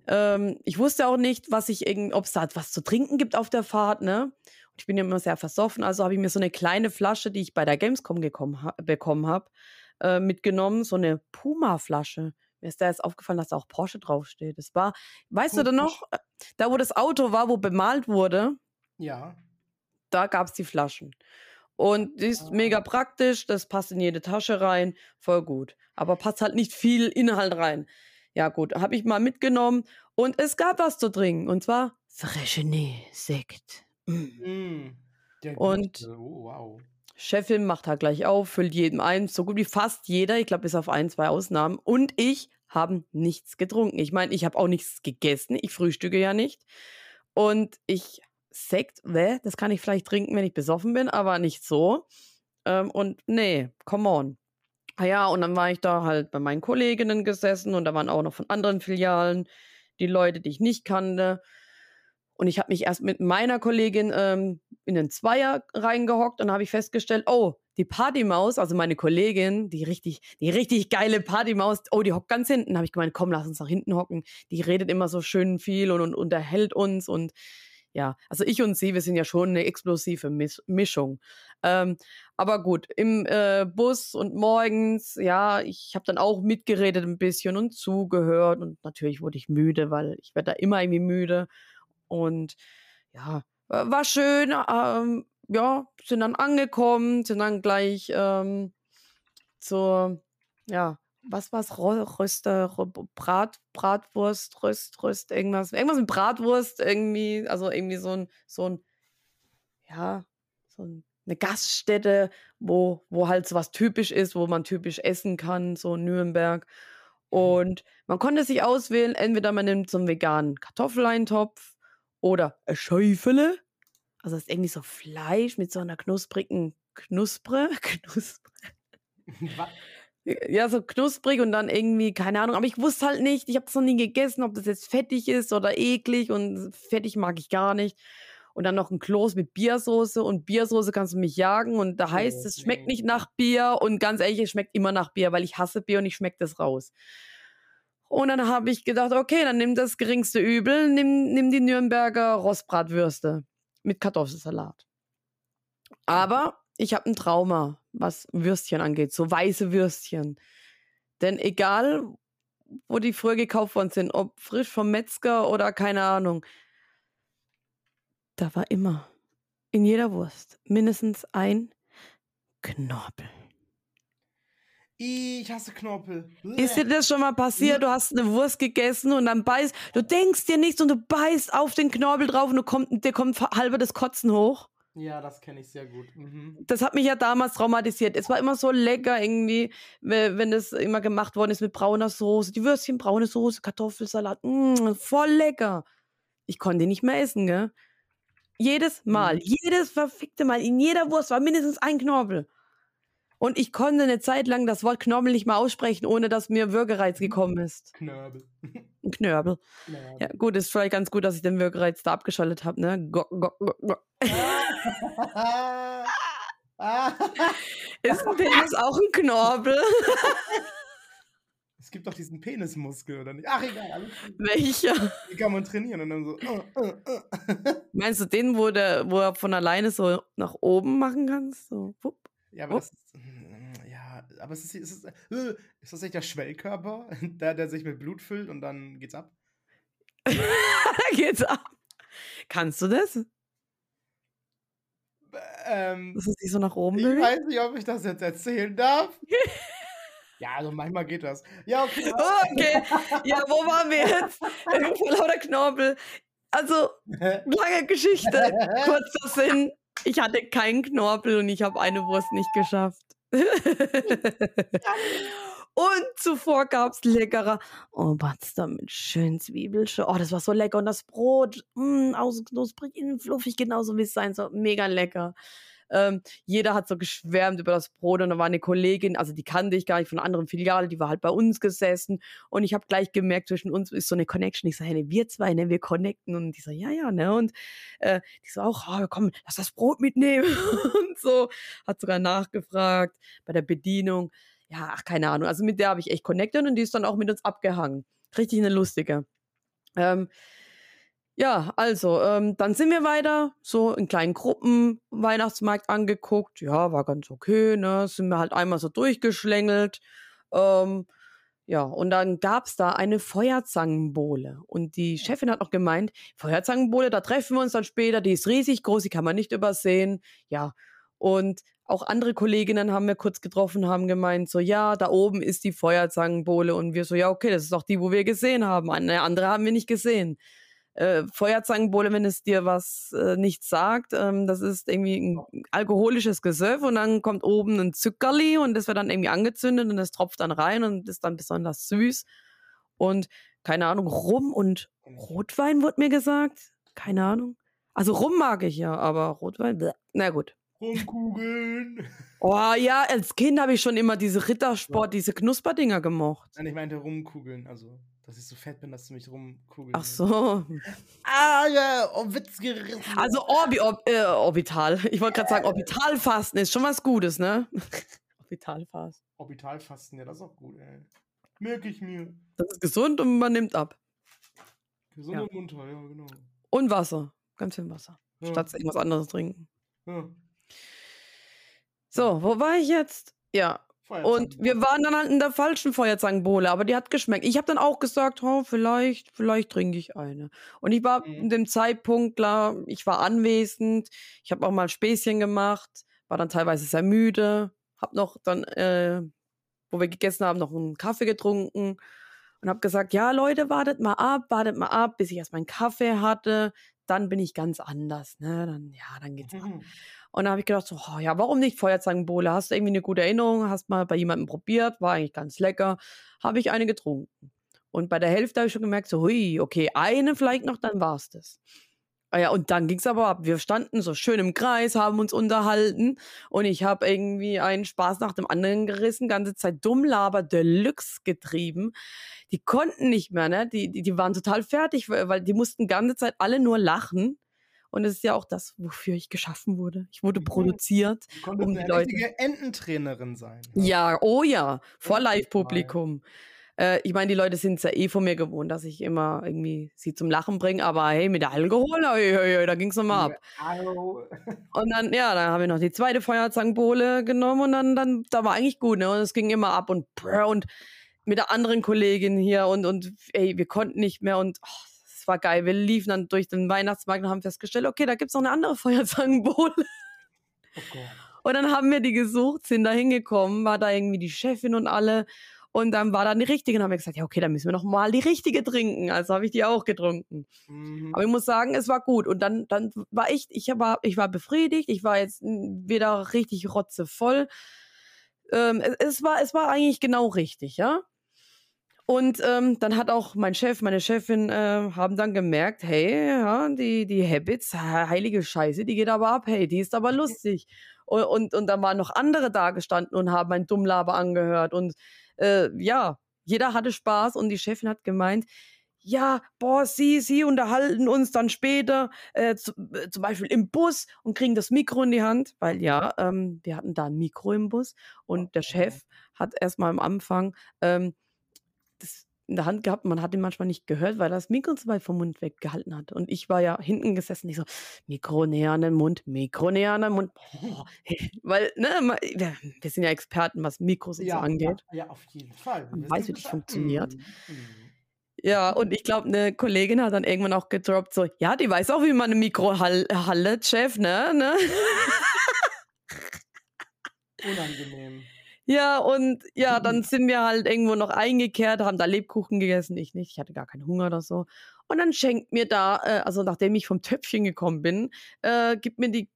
ähm, ich wusste auch nicht, was ich irgend, ob es da was zu trinken gibt auf der Fahrt, ne? Ich bin ja immer sehr versoffen, also habe ich mir so eine kleine Flasche, die ich bei der Gamescom ha bekommen habe, äh, mitgenommen, so eine Puma-Flasche. Mir ist da jetzt aufgefallen, dass da auch Porsche draufsteht. Das war, weißt du Gut, denn noch, äh, da wo das Auto war, wo bemalt wurde, Ja. da gab es die Flaschen. Und die ist mega Ah. praktisch, das passt in jede Tasche rein, voll gut. Aber passt halt nicht viel Inhalt rein. Ja, gut, habe ich mal mitgenommen und es gab was zu trinken und zwar Freshenay-Sekt. Mm. Mm, der Und. Oh, wow. Chefin macht halt gleich auf, füllt jedem ein, so gut wie fast jeder, ich glaube bis auf ein, zwei Ausnahmen. Und ich habe nichts getrunken. Ich meine, ich habe auch nichts gegessen, ich frühstücke ja nicht. Und ich, Sekt, weh, das kann ich vielleicht trinken, wenn ich besoffen bin, aber nicht so. Ähm, und nee, come on. Ah ja, und dann war ich da halt bei meinen Kolleginnen gesessen und da waren auch noch von anderen Filialen die Leute, die ich nicht kannte. Und ich habe mich erst mit meiner Kollegin ähm, in den Zweier reingehockt und habe ich festgestellt, oh, die Partymaus, also meine Kollegin, die richtig, die richtig geile Partymaus, oh, die hockt ganz hinten. habe ich gemeint, komm, lass uns nach hinten hocken. Die redet immer so schön viel und, und unterhält uns und ja, also ich und sie, wir sind ja schon eine explosive Mis Mischung. Ähm, aber gut, im äh, Bus und morgens, ja, ich habe dann auch mitgeredet ein bisschen und zugehört und natürlich wurde ich müde, weil ich werde da immer irgendwie müde. Und ja, wa- war schön. Ähm, ja, sind dann angekommen, sind dann gleich ähm, zur, ja, was war's? Röster, Brat, Bratwurst, Röst, Röst, irgendwas. Irgendwas mit Bratwurst, irgendwie, also irgendwie so ein, so ein, ja, so ein, eine Gaststätte, wo, wo halt so was typisch ist, wo man typisch essen kann, so in Nürnberg. Mhm. Und man konnte sich auswählen, entweder man nimmt so einen veganen Kartoffeleintopf oder ein Schäufele. Also das ist irgendwie so Fleisch mit so einer knusprigen Knuspre. Knuspre. Was? Ja, so knusprig und dann irgendwie, keine Ahnung, aber ich wusste halt nicht, ich habe das noch nie gegessen, ob das jetzt fettig ist oder eklig und fettig mag ich gar nicht. Und dann noch ein Kloß mit Biersoße und Biersoße kannst du mich jagen und da heißt Oh, es, schmeckt nee. nicht nach Bier und ganz ehrlich, es schmeckt immer nach Bier, weil ich hasse Bier und ich schmecke das raus. Und dann habe ich gedacht, okay, dann nimm das geringste Übel, nimm, nimm die Nürnberger Rostbratwürste mit Kartoffelsalat. Aber ich habe ein Trauma, was Würstchen angeht, so weiße Würstchen. Denn egal, wo die früher gekauft worden sind, ob frisch vom Metzger oder keine Ahnung, da war immer in jeder Wurst mindestens ein Knorpel. Ich hasse Knorpel. Ist dir das schon mal passiert? Du hast eine Wurst gegessen und dann beißt, du denkst dir nichts und du beißt auf den Knorpel drauf und du kommt, dir kommt halber das Kotzen hoch. Ja, das kenne ich sehr gut. Mhm. Das hat mich ja damals traumatisiert. Es war immer so lecker irgendwie, we- wenn das immer gemacht worden ist mit brauner Soße. Die Würstchen, braune Soße, Kartoffelsalat. Mm, voll lecker. Ich konnte die nicht mehr essen, gell? Jedes Mal, Mhm. jedes verfickte Mal, in jeder Wurst war mindestens ein Knorpel. Und ich konnte eine Zeit lang das Wort Knorpel nicht mehr aussprechen, ohne dass mir Würgereiz gekommen ist. Knöbel. Ein Knörbel. Knöbel. Ja, gut, ist vielleicht ganz gut, dass ich den Würgereiz da abgeschaltet habe, ne? Go, go, go. Ist ein Penis auch ein Knorpel? Es gibt doch diesen Penismuskel, oder nicht? Ach, egal. Alles. Welcher? Den kann man trainieren und dann so. Uh, uh, uh. Meinst du den, wo, der, wo er von alleine so nach oben machen kannst? So, wupp. Ja, aber Oh. das ist. mm, Ja, aber es ist, es ist, äh, ist das nicht der Schwellkörper, der, der sich mit Blut füllt und dann geht's ab? geht's ab. Kannst du das? Ähm, Dass es sich so nach oben ich weiß nicht, ob ich das jetzt erzählen darf. Ja, also manchmal geht das. Ja, okay. Okay, ja, wo waren wir jetzt? Lauter Knorpel. Also, lange Geschichte, kurzer Sinn. Ich hatte keinen Knorpel und ich habe eine Wurst nicht geschafft. und zuvor gab es leckerer Oberster mit schön Zwiebelsche. Oh, das war so lecker. Und das Brot, mh, außen knusprig, innen fluffig, genauso wie es sein soll. Mega lecker. Ähm, jeder hat so geschwärmt über das Brot und da war eine Kollegin, also die kannte ich gar nicht von anderen Filiale, die war halt bei uns gesessen und ich habe gleich gemerkt, zwischen uns ist so eine Connection. Ich so, hey, wir zwei, ne, wir connecten und die so, ja, ja, ne, und äh, die so auch, oh, komm, lass das Brot mitnehmen und so, hat sogar nachgefragt bei der Bedienung. Ja, ach, keine Ahnung. Also mit der habe ich echt connected und die ist dann auch mit uns abgehangen. Richtig eine lustige. Ähm, ja, also, ähm, dann sind wir weiter, so in kleinen Gruppen Weihnachtsmarkt angeguckt. Ja, war ganz okay, ne? Sind wir halt einmal so durchgeschlängelt. Ähm, ja, und dann gab's da eine Feuerzangenbowle. Und die Chefin hat noch gemeint, Feuerzangenbowle, da treffen wir uns dann später, die ist riesig groß, die kann man nicht übersehen. Ja, und auch andere Kolleginnen haben wir kurz getroffen, haben gemeint, so, ja, da oben ist die Feuerzangenbowle. Und wir so, ja, okay, das ist doch die, wo wir gesehen haben. Eine andere haben wir nicht gesehen äh, Feuerzangenbowle, wenn es dir was äh, nicht sagt. Ähm, das ist irgendwie ein alkoholisches Gesöff und dann kommt oben ein Zuckerli und das wird dann irgendwie angezündet und das tropft dann rein und ist dann besonders süß. Und keine Ahnung, Rum und Rotwein wurde mir gesagt. Keine Ahnung. Also Rum mag ich ja, aber Rotwein, bleh. na gut. Rumkugeln. Oh ja, als Kind habe ich schon immer diese Rittersport, ja. diese Knusperdinger gemocht. Nein, ich meinte Rumkugeln, also dass ich so fett bin, dass du mich rumkugeln Ach so. Ah, ja, oh, Witz gerissen. Also Orbi, Orb, äh, Orbital. Ich wollte gerade sagen, Orbitalfasten ist schon was Gutes, ne? Orbitalfasten. Orbitalfasten, ja, das ist auch gut, ey. Merke ich mir. Das ist gesund und man nimmt ab. Gesund ja. und munter, ja, genau. Und Wasser. Ganz viel Wasser. Ja. Statt irgendwas anderes trinken. Ja. So, wo war ich jetzt? Ja, und wir waren dann halt in der falschen Feuerzangenbowle, aber die hat geschmeckt. Ich habe dann auch gesagt, oh, vielleicht, vielleicht trinke ich eine. Und ich war mhm. in dem Zeitpunkt klar, ich war anwesend, ich habe auch mal Späßchen gemacht, war dann teilweise sehr müde, habe noch dann, äh, wo wir gegessen haben, noch einen Kaffee getrunken und habe gesagt, ja Leute, wartet mal ab, wartet mal ab, bis ich erst meinen Kaffee hatte, dann bin ich ganz anders, ne? Dann ja, dann geht's mhm. ab. Und dann habe ich gedacht, so, oh, ja, warum nicht Feuerzangenbowle? Hast du irgendwie eine gute Erinnerung? Hast mal bei jemandem probiert? War eigentlich ganz lecker. Habe ich eine getrunken. Und bei der Hälfte habe ich schon gemerkt, so, hui, okay, eine vielleicht noch, dann war es das. Ah ja, und dann ging es aber ab. Wir standen so schön im Kreis, haben uns unterhalten und ich habe irgendwie einen Spaß nach dem anderen gerissen, ganze Zeit Dummlaber Deluxe getrieben. Die konnten nicht mehr, ne? Die, die, die waren total fertig, weil die mussten ganze Zeit alle nur lachen. Und es ist ja auch das, wofür ich geschaffen wurde. Ich wurde produziert. Du um die eine Leute. richtige Ententrainerin sein. Ne? Ja, oh ja, vor Live-Publikum. Äh, ich meine, die Leute sind es ja eh von mir gewohnt, dass ich immer irgendwie sie zum Lachen bringe, aber hey, mit der Alkohol, hey, hey, hey, da ging es nochmal ab. Und dann, ja, dann habe ich noch die zweite Feuerzangenbowle genommen und dann, dann, da war eigentlich gut, ne? Und es ging immer ab und und mit der anderen Kollegin hier und, und ey, wir konnten nicht mehr und oh, es war geil. Wir liefen dann durch den Weihnachtsmarkt und haben festgestellt, okay, da gibt es noch eine andere Feuerzangenbowle. Okay. Und dann haben wir die gesucht, sind da hingekommen, war da irgendwie die Chefin und alle. Und dann war dann die richtige und haben wir gesagt, ja, okay, dann müssen wir noch mal die richtige trinken. Also habe ich die auch getrunken. Mhm. Aber ich muss sagen, es war gut. Und dann, dann war ich, ich war, ich war befriedigt. Ich war jetzt wieder richtig rotzevoll. Ähm, es, es, war, es war eigentlich genau richtig, ja. Und ähm, dann hat auch mein Chef, meine Chefin äh, haben dann gemerkt, hey, ja, die, die Habits, heilige Scheiße, die geht aber ab, hey, die ist aber lustig. Und, und, und dann waren noch andere da gestanden und haben ein Dummlaber angehört. Und äh, ja, jeder hatte Spaß und die Chefin hat gemeint, ja, boah, sie, sie unterhalten uns dann später, äh, zu, äh, zum Beispiel im Bus und kriegen das Mikro in die Hand, weil ja, ähm, wir hatten da ein Mikro im Bus und der Chef hat erstmal am Anfang ähm, das in der Hand gehabt. Man hat ihn manchmal nicht gehört, weil er das Mikro so weit vom Mund weggehalten hat. Und ich war ja hinten gesessen, ich so, Mikro näher an den Mund, Mikro näher an den Mund. Boah. Weil, ne, wir sind ja Experten, was Mikros und ja, so angeht. Ja, ja, auf jeden Fall. Man weiß, wie das funktioniert. Mhm. Ja, und ich glaube, eine Kollegin hat dann irgendwann auch gedroppt, so, ja, die weiß auch, wie man eine Mikrohalle, Chef, ne? ne? Unangenehm. Ja, und ja, dann sind wir halt irgendwo noch eingekehrt, haben da Lebkuchen gegessen, ich nicht, ich hatte gar keinen Hunger oder so. Und dann schenkt mir da, äh, also nachdem ich vom Töpfchen gekommen bin, äh, gibt mir die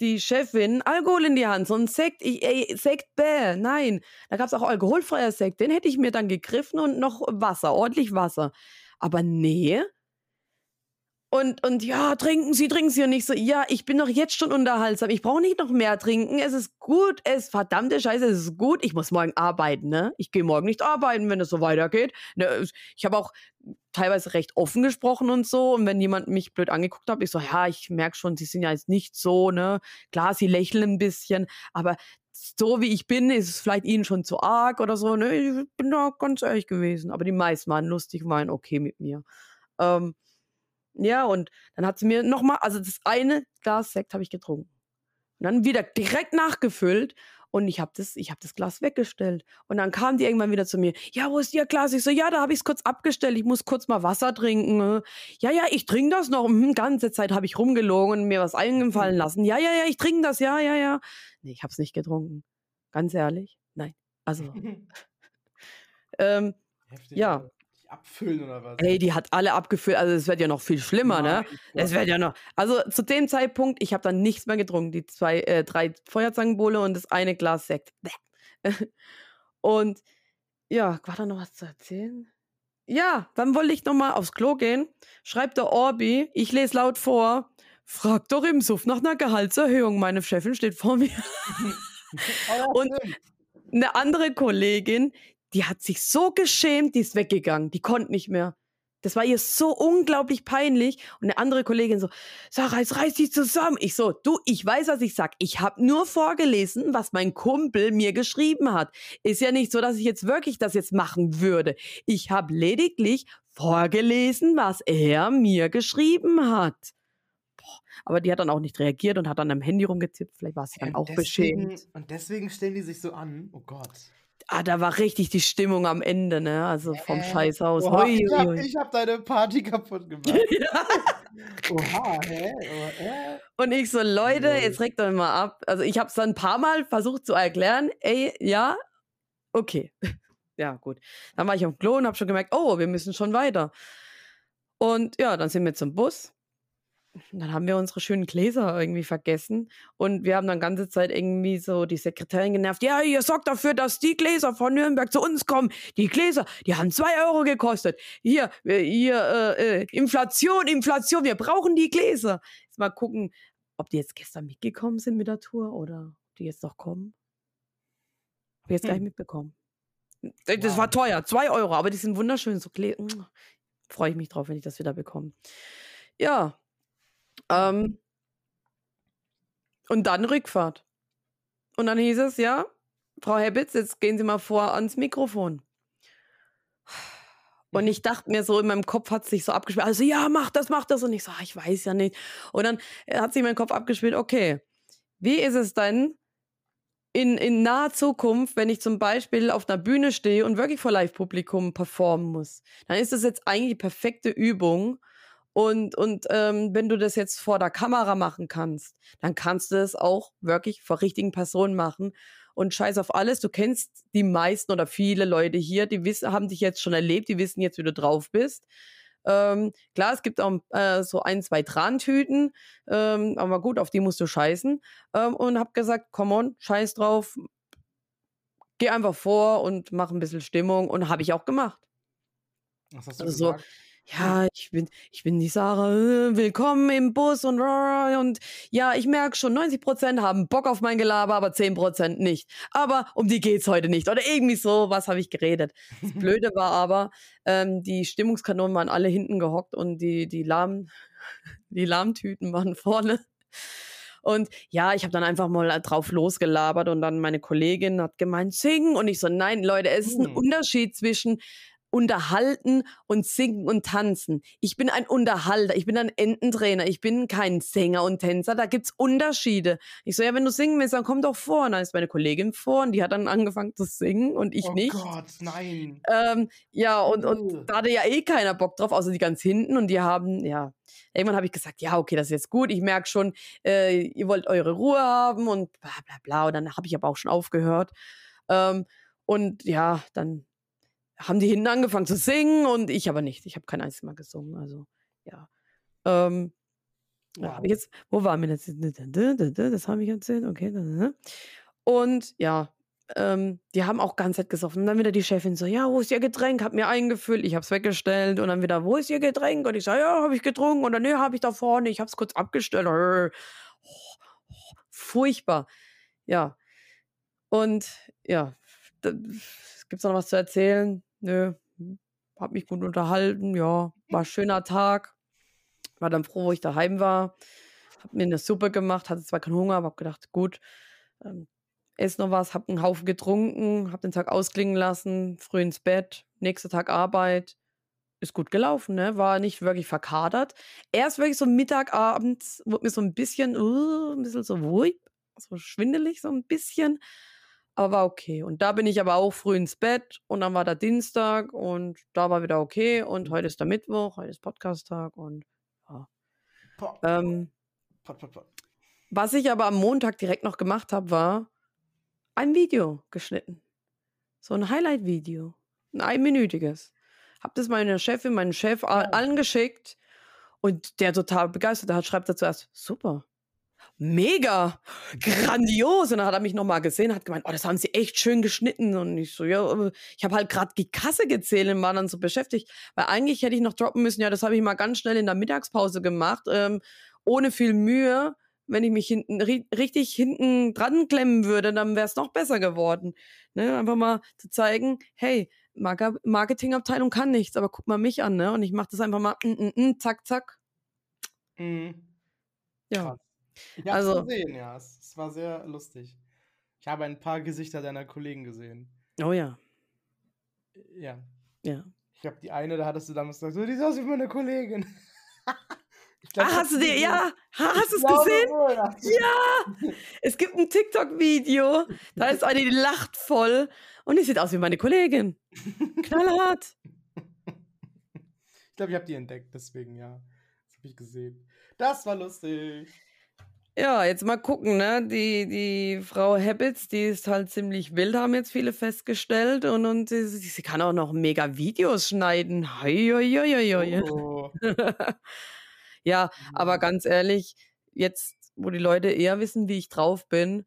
die Chefin Alkohol in die Hand, so ein Sekt, ich, ey, Sekt, bäh, nein. Da gab es auch alkoholfreier Sekt, den hätte ich mir dann gegriffen und noch Wasser, ordentlich Wasser. Aber nee, und, und ja, trinken Sie, trinken Sie und nicht so, ja, ich bin doch jetzt schon unterhaltsam, ich brauche nicht noch mehr trinken, es ist gut, es ist verdammte Scheiße, es ist gut, ich muss morgen arbeiten, ne? Ich gehe morgen nicht arbeiten, wenn es so weitergeht. Ne, ich habe auch teilweise recht offen gesprochen und so und wenn jemand mich blöd angeguckt hat, ich so, ja, ich merke schon, Sie sind ja jetzt nicht so, ne? Klar, Sie lächeln ein bisschen, aber so wie ich bin, ist es vielleicht Ihnen schon zu arg oder so, ne? Ich bin da ganz ehrlich gewesen, aber die meisten waren lustig, waren okay mit mir. Ähm, ja, und dann hat sie mir nochmal, also das eine Glas Sekt habe ich getrunken. Und dann wieder direkt nachgefüllt und ich habe das, hab das Glas weggestellt. Und dann kam die irgendwann wieder zu mir. Ja, wo ist Ihr Glas? Ich so, ja, da habe ich es kurz abgestellt. Ich muss kurz mal Wasser trinken. Ne? Ja, ja, ich trinke das noch. Mhm, ganze Zeit habe ich rumgelogen und mir was eingefallen lassen. Ja, ja, ja, ich trinke das. Ja, ja, ja. Nee, ich habe es nicht getrunken. Ganz ehrlich. Nein. Also. ähm, Heftig, ja abfüllen oder was? Ey, die hat alle abgefüllt. Also es wird ja noch viel schlimmer, ne? Es wird ja noch. Also zu dem Zeitpunkt, ich habe dann nichts mehr getrunken. Die zwei, äh, drei Feuerzangenbowle und das eine Glas Sekt. und ja, war da noch was zu erzählen? Ja, dann wollte ich nochmal aufs Klo gehen. Schreibt der Orbi, ich lese laut vor. Frag doch im Suff nach einer Gehaltserhöhung. Meine Chefin steht vor mir. und eine andere Kollegin, die hat sich so geschämt, die ist weggegangen. Die konnte nicht mehr. Das war ihr so unglaublich peinlich. Und eine andere Kollegin so, Sarah, jetzt reiß dich zusammen. Ich so, du, ich weiß, was ich sag. Ich habe nur vorgelesen, was mein Kumpel mir geschrieben hat. Ist ja nicht so, dass ich jetzt wirklich das jetzt machen würde. Ich habe lediglich vorgelesen, was er mir geschrieben hat. Boah, aber die hat dann auch nicht reagiert und hat dann am Handy rumgetippt. Vielleicht war sie dann auch deswegen, beschämt. Und deswegen stellen die sich so an. Oh Gott. Ah, da war richtig die Stimmung am Ende, ne? Also vom äh, Scheißhaus. Oha, Hui, ich habe hab deine Party kaputt gemacht. ja. Oha, hä? Oha. Und ich so, Leute, jetzt regt euch mal ab. Also ich habe es dann ein paar Mal versucht zu erklären. Ey, ja, okay. ja, gut. Dann war ich auf dem Klo und habe schon gemerkt, oh, wir müssen schon weiter. Und ja, dann sind wir zum Bus dann haben wir unsere schönen Gläser irgendwie vergessen und wir haben dann ganze Zeit irgendwie so die Sekretärin genervt. Ja, ihr sorgt dafür, dass die Gläser von Nürnberg zu uns kommen. Die Gläser, die haben zwei Euro gekostet. Hier, hier, äh, äh, Inflation, Inflation, wir brauchen die Gläser. Jetzt mal gucken, ob die jetzt gestern mitgekommen sind mit der Tour oder ob die jetzt noch kommen. Hab ich jetzt hm. gleich mitbekommen. Das wow. war teuer, zwei Euro, aber die sind wunderschön. So Gläser. Freue ich mich drauf, wenn ich das wieder bekomme. Ja, ähm, und dann Rückfahrt. Und dann hieß es, ja, Frau Hebitz, jetzt gehen Sie mal vor ans Mikrofon. Und ich dachte mir so, in meinem Kopf hat sich so abgespielt, also ja, mach das, mach das. Und ich so, ach, ich weiß ja nicht. Und dann hat sich mein Kopf abgespielt, okay, wie ist es denn in, in naher Zukunft, wenn ich zum Beispiel auf einer Bühne stehe und wirklich vor Live-Publikum performen muss? Dann ist das jetzt eigentlich die perfekte Übung, und, und ähm, wenn du das jetzt vor der Kamera machen kannst, dann kannst du es auch wirklich vor richtigen Personen machen. Und scheiß auf alles, du kennst die meisten oder viele Leute hier, die wissen, haben dich jetzt schon erlebt, die wissen jetzt, wie du drauf bist. Ähm, klar, es gibt auch äh, so ein, zwei Trantüten, ähm, aber gut, auf die musst du scheißen. Ähm, und hab gesagt, come on, scheiß drauf, geh einfach vor und mach ein bisschen Stimmung und habe ich auch gemacht. Was hast du also, gesagt? Ja, ich bin, ich bin die Sarah, äh, willkommen im Bus und, und ja, ich merke schon, 90 Prozent haben Bock auf mein Gelaber, aber 10 Prozent nicht. Aber um die geht's heute nicht. Oder irgendwie so, was habe ich geredet. Das Blöde war aber, ähm, die Stimmungskanonen waren alle hinten gehockt und die, die Lahm, die Lahmtüten waren vorne. Und ja, ich habe dann einfach mal drauf losgelabert und dann meine Kollegin hat gemeint, singen. Und ich so, nein, Leute, es ist ein hm. Unterschied zwischen unterhalten und singen und tanzen. Ich bin ein Unterhalter, ich bin ein Ententrainer, ich bin kein Sänger und Tänzer, da gibt's Unterschiede. Ich so, ja, wenn du singen willst, dann komm doch vor. Und dann ist meine Kollegin vor und die hat dann angefangen zu singen und ich oh nicht. Oh Gott, nein. Ähm, ja, und, und da hatte ja eh keiner Bock drauf, außer die ganz hinten und die haben, ja, irgendwann habe ich gesagt, ja, okay, das ist jetzt gut, ich merke schon, äh, ihr wollt eure Ruhe haben und bla bla bla. Und dann habe ich aber auch schon aufgehört. Ähm, und ja, dann haben die hinten angefangen zu singen und ich aber nicht. Ich habe kein einziges Mal gesungen. Also, ja. Ähm, Wow. jetzt, wo waren wir jetzt? Das habe ich erzählt, okay. Und ja, ähm, die haben auch ganz Zeit gesoffen. Und dann wieder die Chefin so, ja, wo ist ihr Getränk? Hat mir eingefüllt, ich habe es weggestellt. Und dann wieder, wo ist ihr Getränk? Und ich sage, ja, habe ich getrunken. Und dann, nee, habe ich da vorne, ich habe es kurz abgestellt. Oh, oh, furchtbar. Ja. Und ja, gibt es noch was zu erzählen? Nö, hab mich gut unterhalten, ja, war schöner Tag. War dann froh, wo ich daheim war. Hab mir eine Suppe gemacht, hatte zwar keinen Hunger, aber hab gedacht, gut, ähm, ess noch was, hab einen Haufen getrunken, hab den Tag ausklingen lassen, früh ins Bett, nächster Tag Arbeit. Ist gut gelaufen, ne? War nicht wirklich verkadert. Erst wirklich so Mittag, abends wurde mir so ein bisschen, uh, ein bisschen so wuip, so schwindelig, so ein bisschen. Aber war okay. Und da bin ich aber auch früh ins Bett und dann war der Dienstag und da war wieder okay. Und heute ist der Mittwoch, heute ist Podcast-Tag und ja. Pot, Ähm, pot, pot. was ich aber am Montag direkt noch gemacht habe, war ein Video geschnitten. So ein Highlight-Video. Ein einminütiges. Hab das meiner Chefin, meinem Chef, allen geschickt. Und der total begeistert hat, schreibt er zuerst, super. Mega, grandios. Und dann hat er mich nochmal gesehen, hat gemeint, oh, das haben sie echt schön geschnitten. Und ich so, ja, ich habe halt gerade die Kasse gezählt und war dann so beschäftigt. Weil eigentlich hätte ich noch droppen müssen, ja, das habe ich mal ganz schnell in der Mittagspause gemacht, ähm, ohne viel Mühe. Wenn ich mich hinten ri richtig hinten dran klemmen würde, dann wäre es noch besser geworden. Ne? Einfach mal zu zeigen, hey, Marke- Marketingabteilung kann nichts, aber guck mal mich an, ne? Und ich mache das einfach mal, mm, mm, mm, zack, zack. Mhm. Ja. Krass. Ich hab's Also- gesehen, ja. Es, es war sehr lustig. Ich habe ein paar Gesichter deiner Kollegen gesehen. Oh ja, Ja. ja. Ich habe die eine, da hattest du damals gesagt, so, die sieht aus wie meine Kollegin. Glaub, Ah, hast du dir, gesehen. ja, ha- hast du es glaube gesehen? ich. Ja, es gibt ein TikTok-Video, da ist eine, die lacht voll und die sieht aus wie meine Kollegin. Knallhart. Ich glaube, ich habe die entdeckt, deswegen, ja. Das habe ich gesehen. Das war lustig. Ja, jetzt mal gucken, ne? Die, die Frau Habits, die ist halt ziemlich wild, haben jetzt viele festgestellt. Und, und sie, sie kann auch noch mega Videos schneiden. Hei, hei, hei. Oh. Ja, aber ganz ehrlich, jetzt, wo die Leute eher wissen, wie ich drauf bin,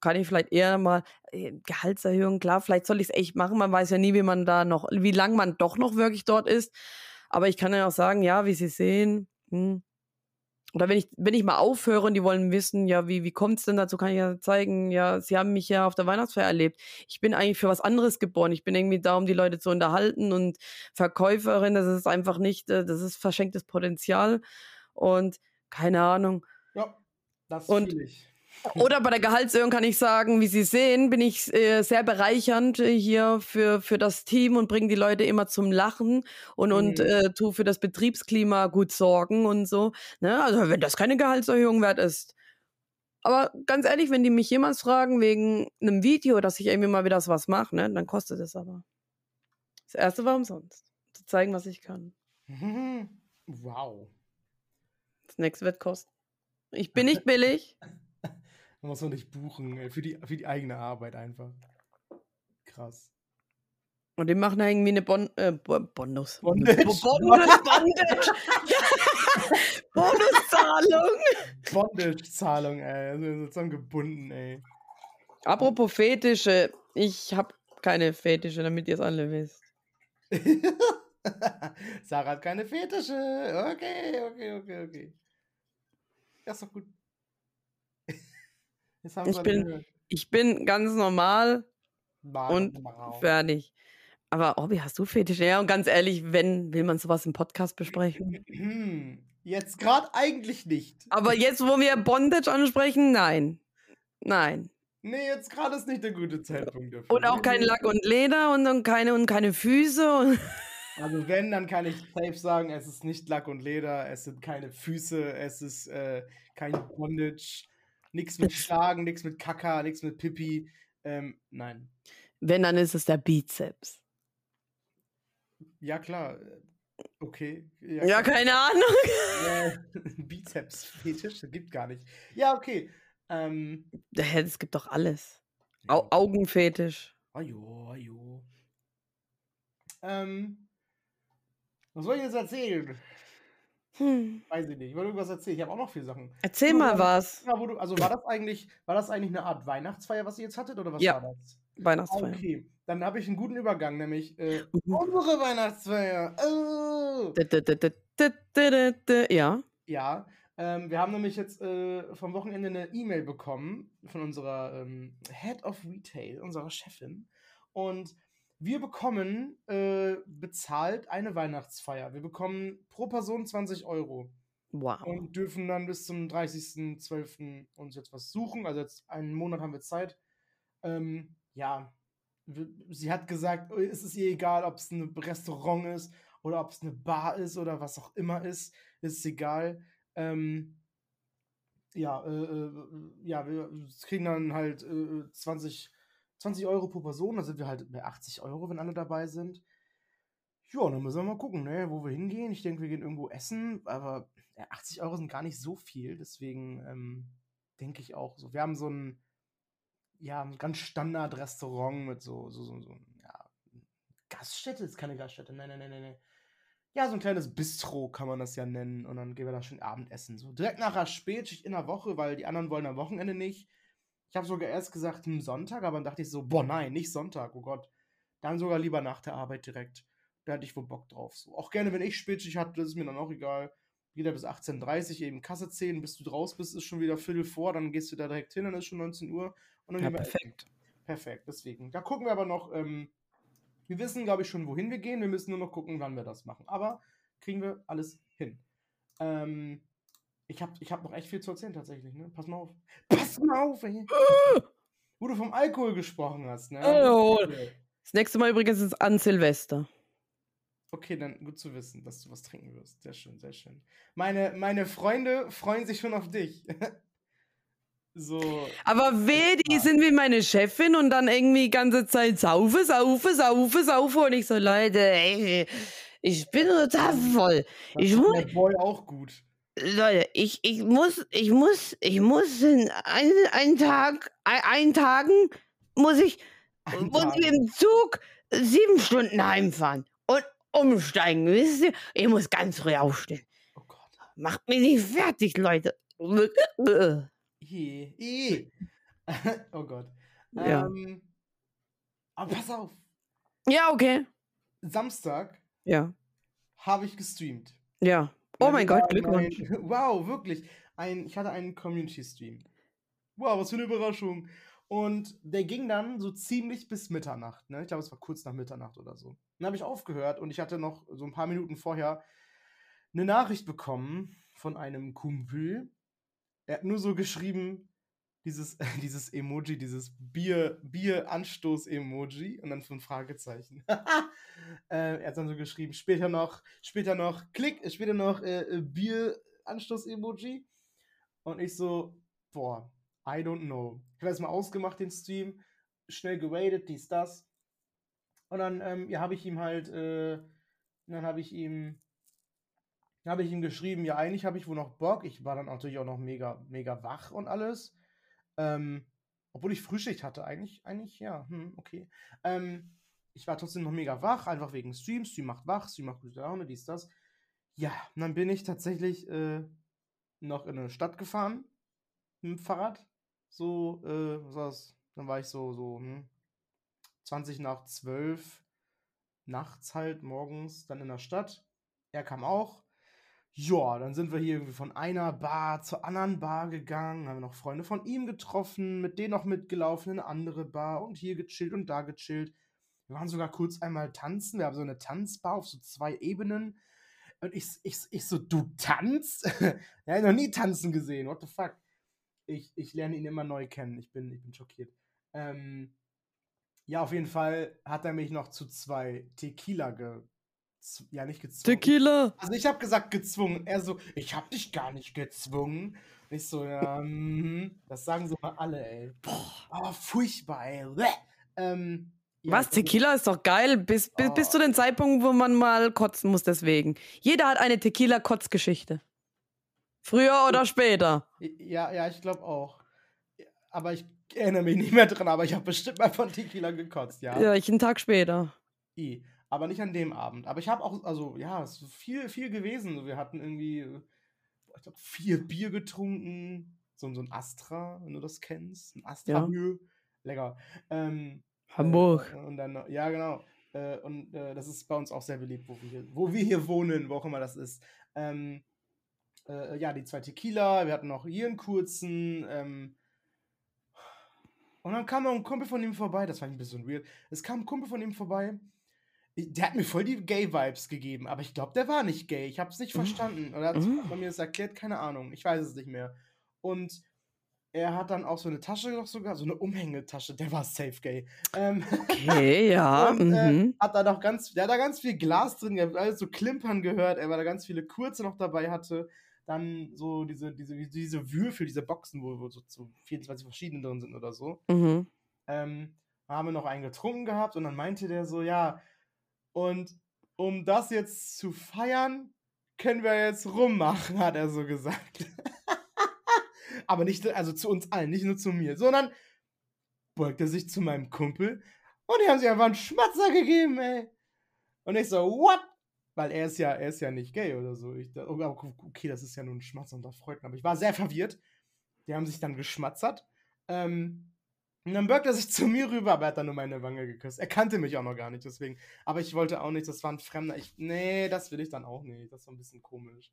kann ich vielleicht eher mal äh, Gehaltserhöhung, klar, vielleicht soll ich es echt machen. Man weiß ja nie, wie man da noch, wie lange man doch noch wirklich dort ist. Aber ich kann ja auch sagen, ja, wie Sie sehen, hm. Oder wenn ich, wenn ich mal aufhöre und die wollen wissen, ja, wie, wie kommt es denn dazu, kann ich ja zeigen, ja, Sie haben mich ja auf der Weihnachtsfeier erlebt. Ich bin eigentlich für was anderes geboren. Ich bin irgendwie da, um die Leute zu unterhalten und Verkäuferin, das ist einfach nicht, äh, das ist verschenktes Potenzial und keine Ahnung. Ja, das Und- ich. Oder bei der Gehaltserhöhung kann ich sagen, wie Sie sehen, bin ich äh, sehr bereichernd äh, hier für, für das Team und bringe die Leute immer zum Lachen und, und Mhm. äh, tu für das Betriebsklima gut sorgen und so. Ne? Also wenn das keine Gehaltserhöhung wert ist. Aber ganz ehrlich, wenn die mich jemals fragen wegen einem Video, dass ich irgendwie mal wieder was mache, ne, dann kostet es aber. Das erste war umsonst. Zu zeigen, was ich kann. Wow. Das nächste wird kosten. Ich bin nicht billig. Da muss man dich buchen. ey, Für die, für die eigene Arbeit einfach. Krass. Und die machen da irgendwie eine bon äh, Bo- Bonus. Bondage. Bo- Bonus, Bondage. Bonuszahlung. Bondage-Zahlung, ey. Also sozusagen gebunden, ey. Apropos Fetische. Ich habe keine Fetische, damit ihr es alle wisst. Sarah hat keine Fetische. Okay, okay, okay, okay. Ja, ist doch gut. Ich bin-. Ich bin ganz normal Wow, und wow. fertig. Aber Obi, hast du Fetische? Ja, und ganz ehrlich, wenn, will man sowas im Podcast besprechen? Jetzt gerade eigentlich nicht. Aber jetzt, wo wir Bondage ansprechen, nein. Nein. Nee, jetzt gerade ist nicht der gute Zeitpunkt dafür. Und auch kein. Lack und Leder und, und, keine, und keine Füße. Und Also wenn, dann kann ich safe sagen, es ist nicht Lack und Leder, es sind keine Füße, es ist äh, kein Bondage, nichts mit Schlagen, nichts mit Kaka, nichts mit Pipi. Ähm, nein. wenn, dann ist es der Bizeps. Ja, klar. äh, Okay. Ja, keine Ahnung. Bizeps-Fetisch? Das gibt gar nicht. Ja, okay. Ähm, Hä, Es gibt doch alles. Au Augenfetisch. Ajo, ajo. Ähm, was soll ich jetzt erzählen? Hm. Weiß ich nicht. Ich wollte irgendwas erzählen. Ich habe auch noch viele Sachen. Erzähl Du, mal was. Du, also war das eigentlich, war das eigentlich eine Art Weihnachtsfeier, was ihr jetzt hattet, oder was Ja. war das? Weihnachtsfeier. okay. Dann habe ich einen guten Übergang, nämlich äh, Mhm. unsere Weihnachtsfeier. Oh. Ja. Ja, ähm, wir haben nämlich jetzt äh, vom Wochenende eine E-Mail bekommen von unserer ähm, Head of Retail, unserer Chefin. Und wir bekommen äh, bezahlt eine Weihnachtsfeier. Wir bekommen pro Person 20 Euro Wow. und dürfen dann bis zum 30.12. uns jetzt was suchen. Also jetzt einen Monat haben wir Zeit. Ähm, ja, sie hat gesagt, äh, es ist ihr egal, ob es ein Restaurant ist oder ob es eine Bar ist oder was auch immer ist. Ist egal. Ähm, ja, äh, äh, ja, wir kriegen dann halt äh, 20, 20 Euro pro Person. Da sind wir halt bei 80 Euro, wenn alle dabei sind. Ja, dann müssen wir mal gucken, ne, wo wir hingehen. Ich denke, wir gehen irgendwo essen, aber ja, 80 Euro sind gar nicht so viel. Deswegen ähm, denke ich auch so. Wir haben so ein, ja, ein ganz Standard-Restaurant mit so, so, so, so ja, Gaststätte ist keine Gaststätte. Nein, nein, nein, nein. Ja, so ein kleines Bistro kann man das ja nennen. Und dann gehen wir da schön Abendessen. So direkt nach der Spätschicht in der Woche, weil die anderen wollen am Wochenende nicht. Ich habe sogar erst gesagt, hm, Sonntag, aber dann dachte ich so, boah, nein, nicht Sonntag, oh Gott. Dann sogar lieber nach der Arbeit direkt. Da hatte ich wohl Bock drauf. So. Auch gerne, wenn ich Spätschicht hatte, das ist mir dann auch egal. Jeder bis 18.30 Uhr eben Kasse 10, bis du draus bist, ist schon wieder Viertel vor, dann gehst du da direkt hin, dann ist schon 19 Uhr. Und dann Ja, gehen wir essen. perfekt. Perfekt, deswegen. Da gucken wir aber noch, ähm, wir wissen, glaube ich, schon, wohin wir gehen. Wir müssen nur noch gucken, wann wir das machen. Aber kriegen wir alles hin. Ähm, ich habe ich hab noch echt viel zu erzählen tatsächlich, ne? Pass mal auf. Pass mal auf, ey. Wo du vom Alkohol gesprochen hast, ne? Oh. Das nächste Mal übrigens ist an Silvester. Okay, dann gut zu wissen, dass du was trinken wirst. Sehr schön, sehr schön. Meine, meine Freunde freuen sich schon auf dich. so. Aber weh, die sind wie meine Chefin und dann irgendwie die ganze Zeit saufe, saufe, saufe, saufe. Und ich so, Leute, ey, ich bin total voll. das Ich muss, der Boy auch gut. Leute, ich, ich muss, ich muss, ich muss in einen, einen Tag, ein, einen Tagen muss ich, Ein muss Tag. ich im Zug sieben Stunden heimfahren und umsteigen, wisst ihr? Ich muss ganz früh aufstehen. Oh Gott. Macht mich nicht fertig, Leute. I, I. oh Gott. Ja. Ähm, aber pass auf. Ja, okay. Samstag Ja, habe ich gestreamt. ja. Oh mein Gott, Glückwunsch. Mein, wow, wirklich. Ein, ich hatte einen Community-Stream. Wow, was für eine Überraschung. Und der ging dann so ziemlich bis Mitternacht. Ne? Ich glaube, es war kurz nach Mitternacht oder so. Dann habe ich aufgehört und ich hatte noch so ein paar Minuten vorher eine Nachricht bekommen von einem Kumpel. Er hat nur so geschrieben, dieses, dieses Emoji, dieses Bier, Bier-Anstoß-Emoji und dann so ein Fragezeichen. äh, er hat dann so geschrieben, später noch, später noch, klick, später noch äh, äh, Bier-Anstoß-Emoji. Und ich so, boah, I don't know. Ich habe erstmal ausgemacht den Stream, schnell geradet, dies, das. Und dann ähm, ja, habe ich ihm halt, äh, dann habe ich ihm, habe ich ihm geschrieben, ja, eigentlich habe ich wohl noch Bock. Ich war dann natürlich auch noch mega, mega wach und alles. Ähm, obwohl ich Frühschicht hatte, eigentlich, eigentlich, ja, hm, okay. Ähm, ich war trotzdem noch mega wach, einfach wegen Stream. Stream macht wach, Stream macht gute Laune, dies, das. Ja, und dann bin ich tatsächlich äh, noch in eine Stadt gefahren mit dem Fahrrad. So, äh, was war's? Dann war ich so, so, hm, 20 nach 12 nachts halt, morgens, dann in der Stadt. Er kam auch. Ja, dann sind wir hier irgendwie von einer Bar zur anderen Bar gegangen, haben noch Freunde von ihm getroffen, mit denen noch mitgelaufen in eine andere Bar und hier gechillt und da gechillt. Wir waren sogar kurz einmal tanzen. Wir haben so eine Tanzbar auf so zwei Ebenen. Und ich, ich, ich so, du tanzt? ja, noch nie tanzen gesehen. What the fuck? Ich, ich lerne ihn immer neu kennen. Ich bin, ich bin schockiert. Ähm, ja, auf jeden Fall hat er mich noch zu zwei Tequila ge. Ja, nicht gezwungen. Tequila. Also ich habe gesagt gezwungen. Er so, ich habe dich gar nicht gezwungen. Und ich so, ja, mhm. das sagen so mal alle, ey. Oh, furchtbar, ey. Ähm, ja, Was? Tequila ist doch geil, bis, bis, bis Oh. zu dem Zeitpunkt, wo man mal kotzen muss deswegen. Jeder hat eine Tequila-Kotzgeschichte. Früher oder später. Ja, ja, ich glaube auch. aber ich erinnere mich nicht mehr dran, aber ich habe bestimmt mal von Tequila gekotzt, ja. Ja, ich einen Tag später. I. Aber nicht an dem Abend. Aber ich habe auch, also ja, es ist viel, viel gewesen. Wir hatten irgendwie, ich glaube, vier Bier getrunken. So, so ein Astra, wenn du das kennst. Ein Astra ja. Lecker. Ähm, Hamburg. Äh, und dann, ja, genau. Äh, und äh, das ist bei uns auch sehr beliebt, wo wir hier, wo wir hier wohnen, wo auch immer das ist. Ähm, äh, ja, die zwei Tequila, wir hatten noch hier einen kurzen. Ähm, und dann kam noch ein Kumpel von ihm vorbei, das war ein bisschen weird. Es kam ein Kumpel von ihm vorbei, der hat mir voll die Gay-Vibes gegeben, aber ich glaube, der war nicht gay. Ich habe es nicht mhm. verstanden. Oder hat mhm. mir das erklärt, keine Ahnung. Ich weiß es nicht mehr. Und er hat dann auch so eine Tasche noch sogar, so eine Umhängetasche, der war safe gay. Ähm, okay, ja. und, äh, mhm. hat da noch ganz, der hat da ganz viel Glas drin, er hat alles so klimpern gehört, er war da ganz viele Kurze noch dabei hatte. Dann so diese, diese, diese Würfel, diese Boxen, wo, wo so, so 24 verschiedene drin sind oder so. Mhm. Ähm, haben wir noch einen getrunken gehabt und dann meinte der so, ja, und um das jetzt zu feiern, können wir jetzt rummachen, hat er so gesagt. Aber nicht, also zu uns allen, nicht nur zu mir, sondern beugt er sich zu meinem Kumpel und die haben sich einfach einen Schmatzer gegeben, ey. Und ich so, what? Weil er ist ja, er ist ja nicht gay oder so. Ich, oh, okay, das ist ja nur ein Schmatzer unter Freunden. Aber ich war sehr verwirrt. Die haben sich dann geschmatzert. Ähm, und dann beugt er sich zu mir rüber, aber er hat dann nur meine Wange geküsst. Er kannte mich auch noch gar nicht, deswegen. Aber ich wollte auch nicht, das war ein Fremder. Ich, nee, das will ich dann auch nicht. Das war ein bisschen komisch.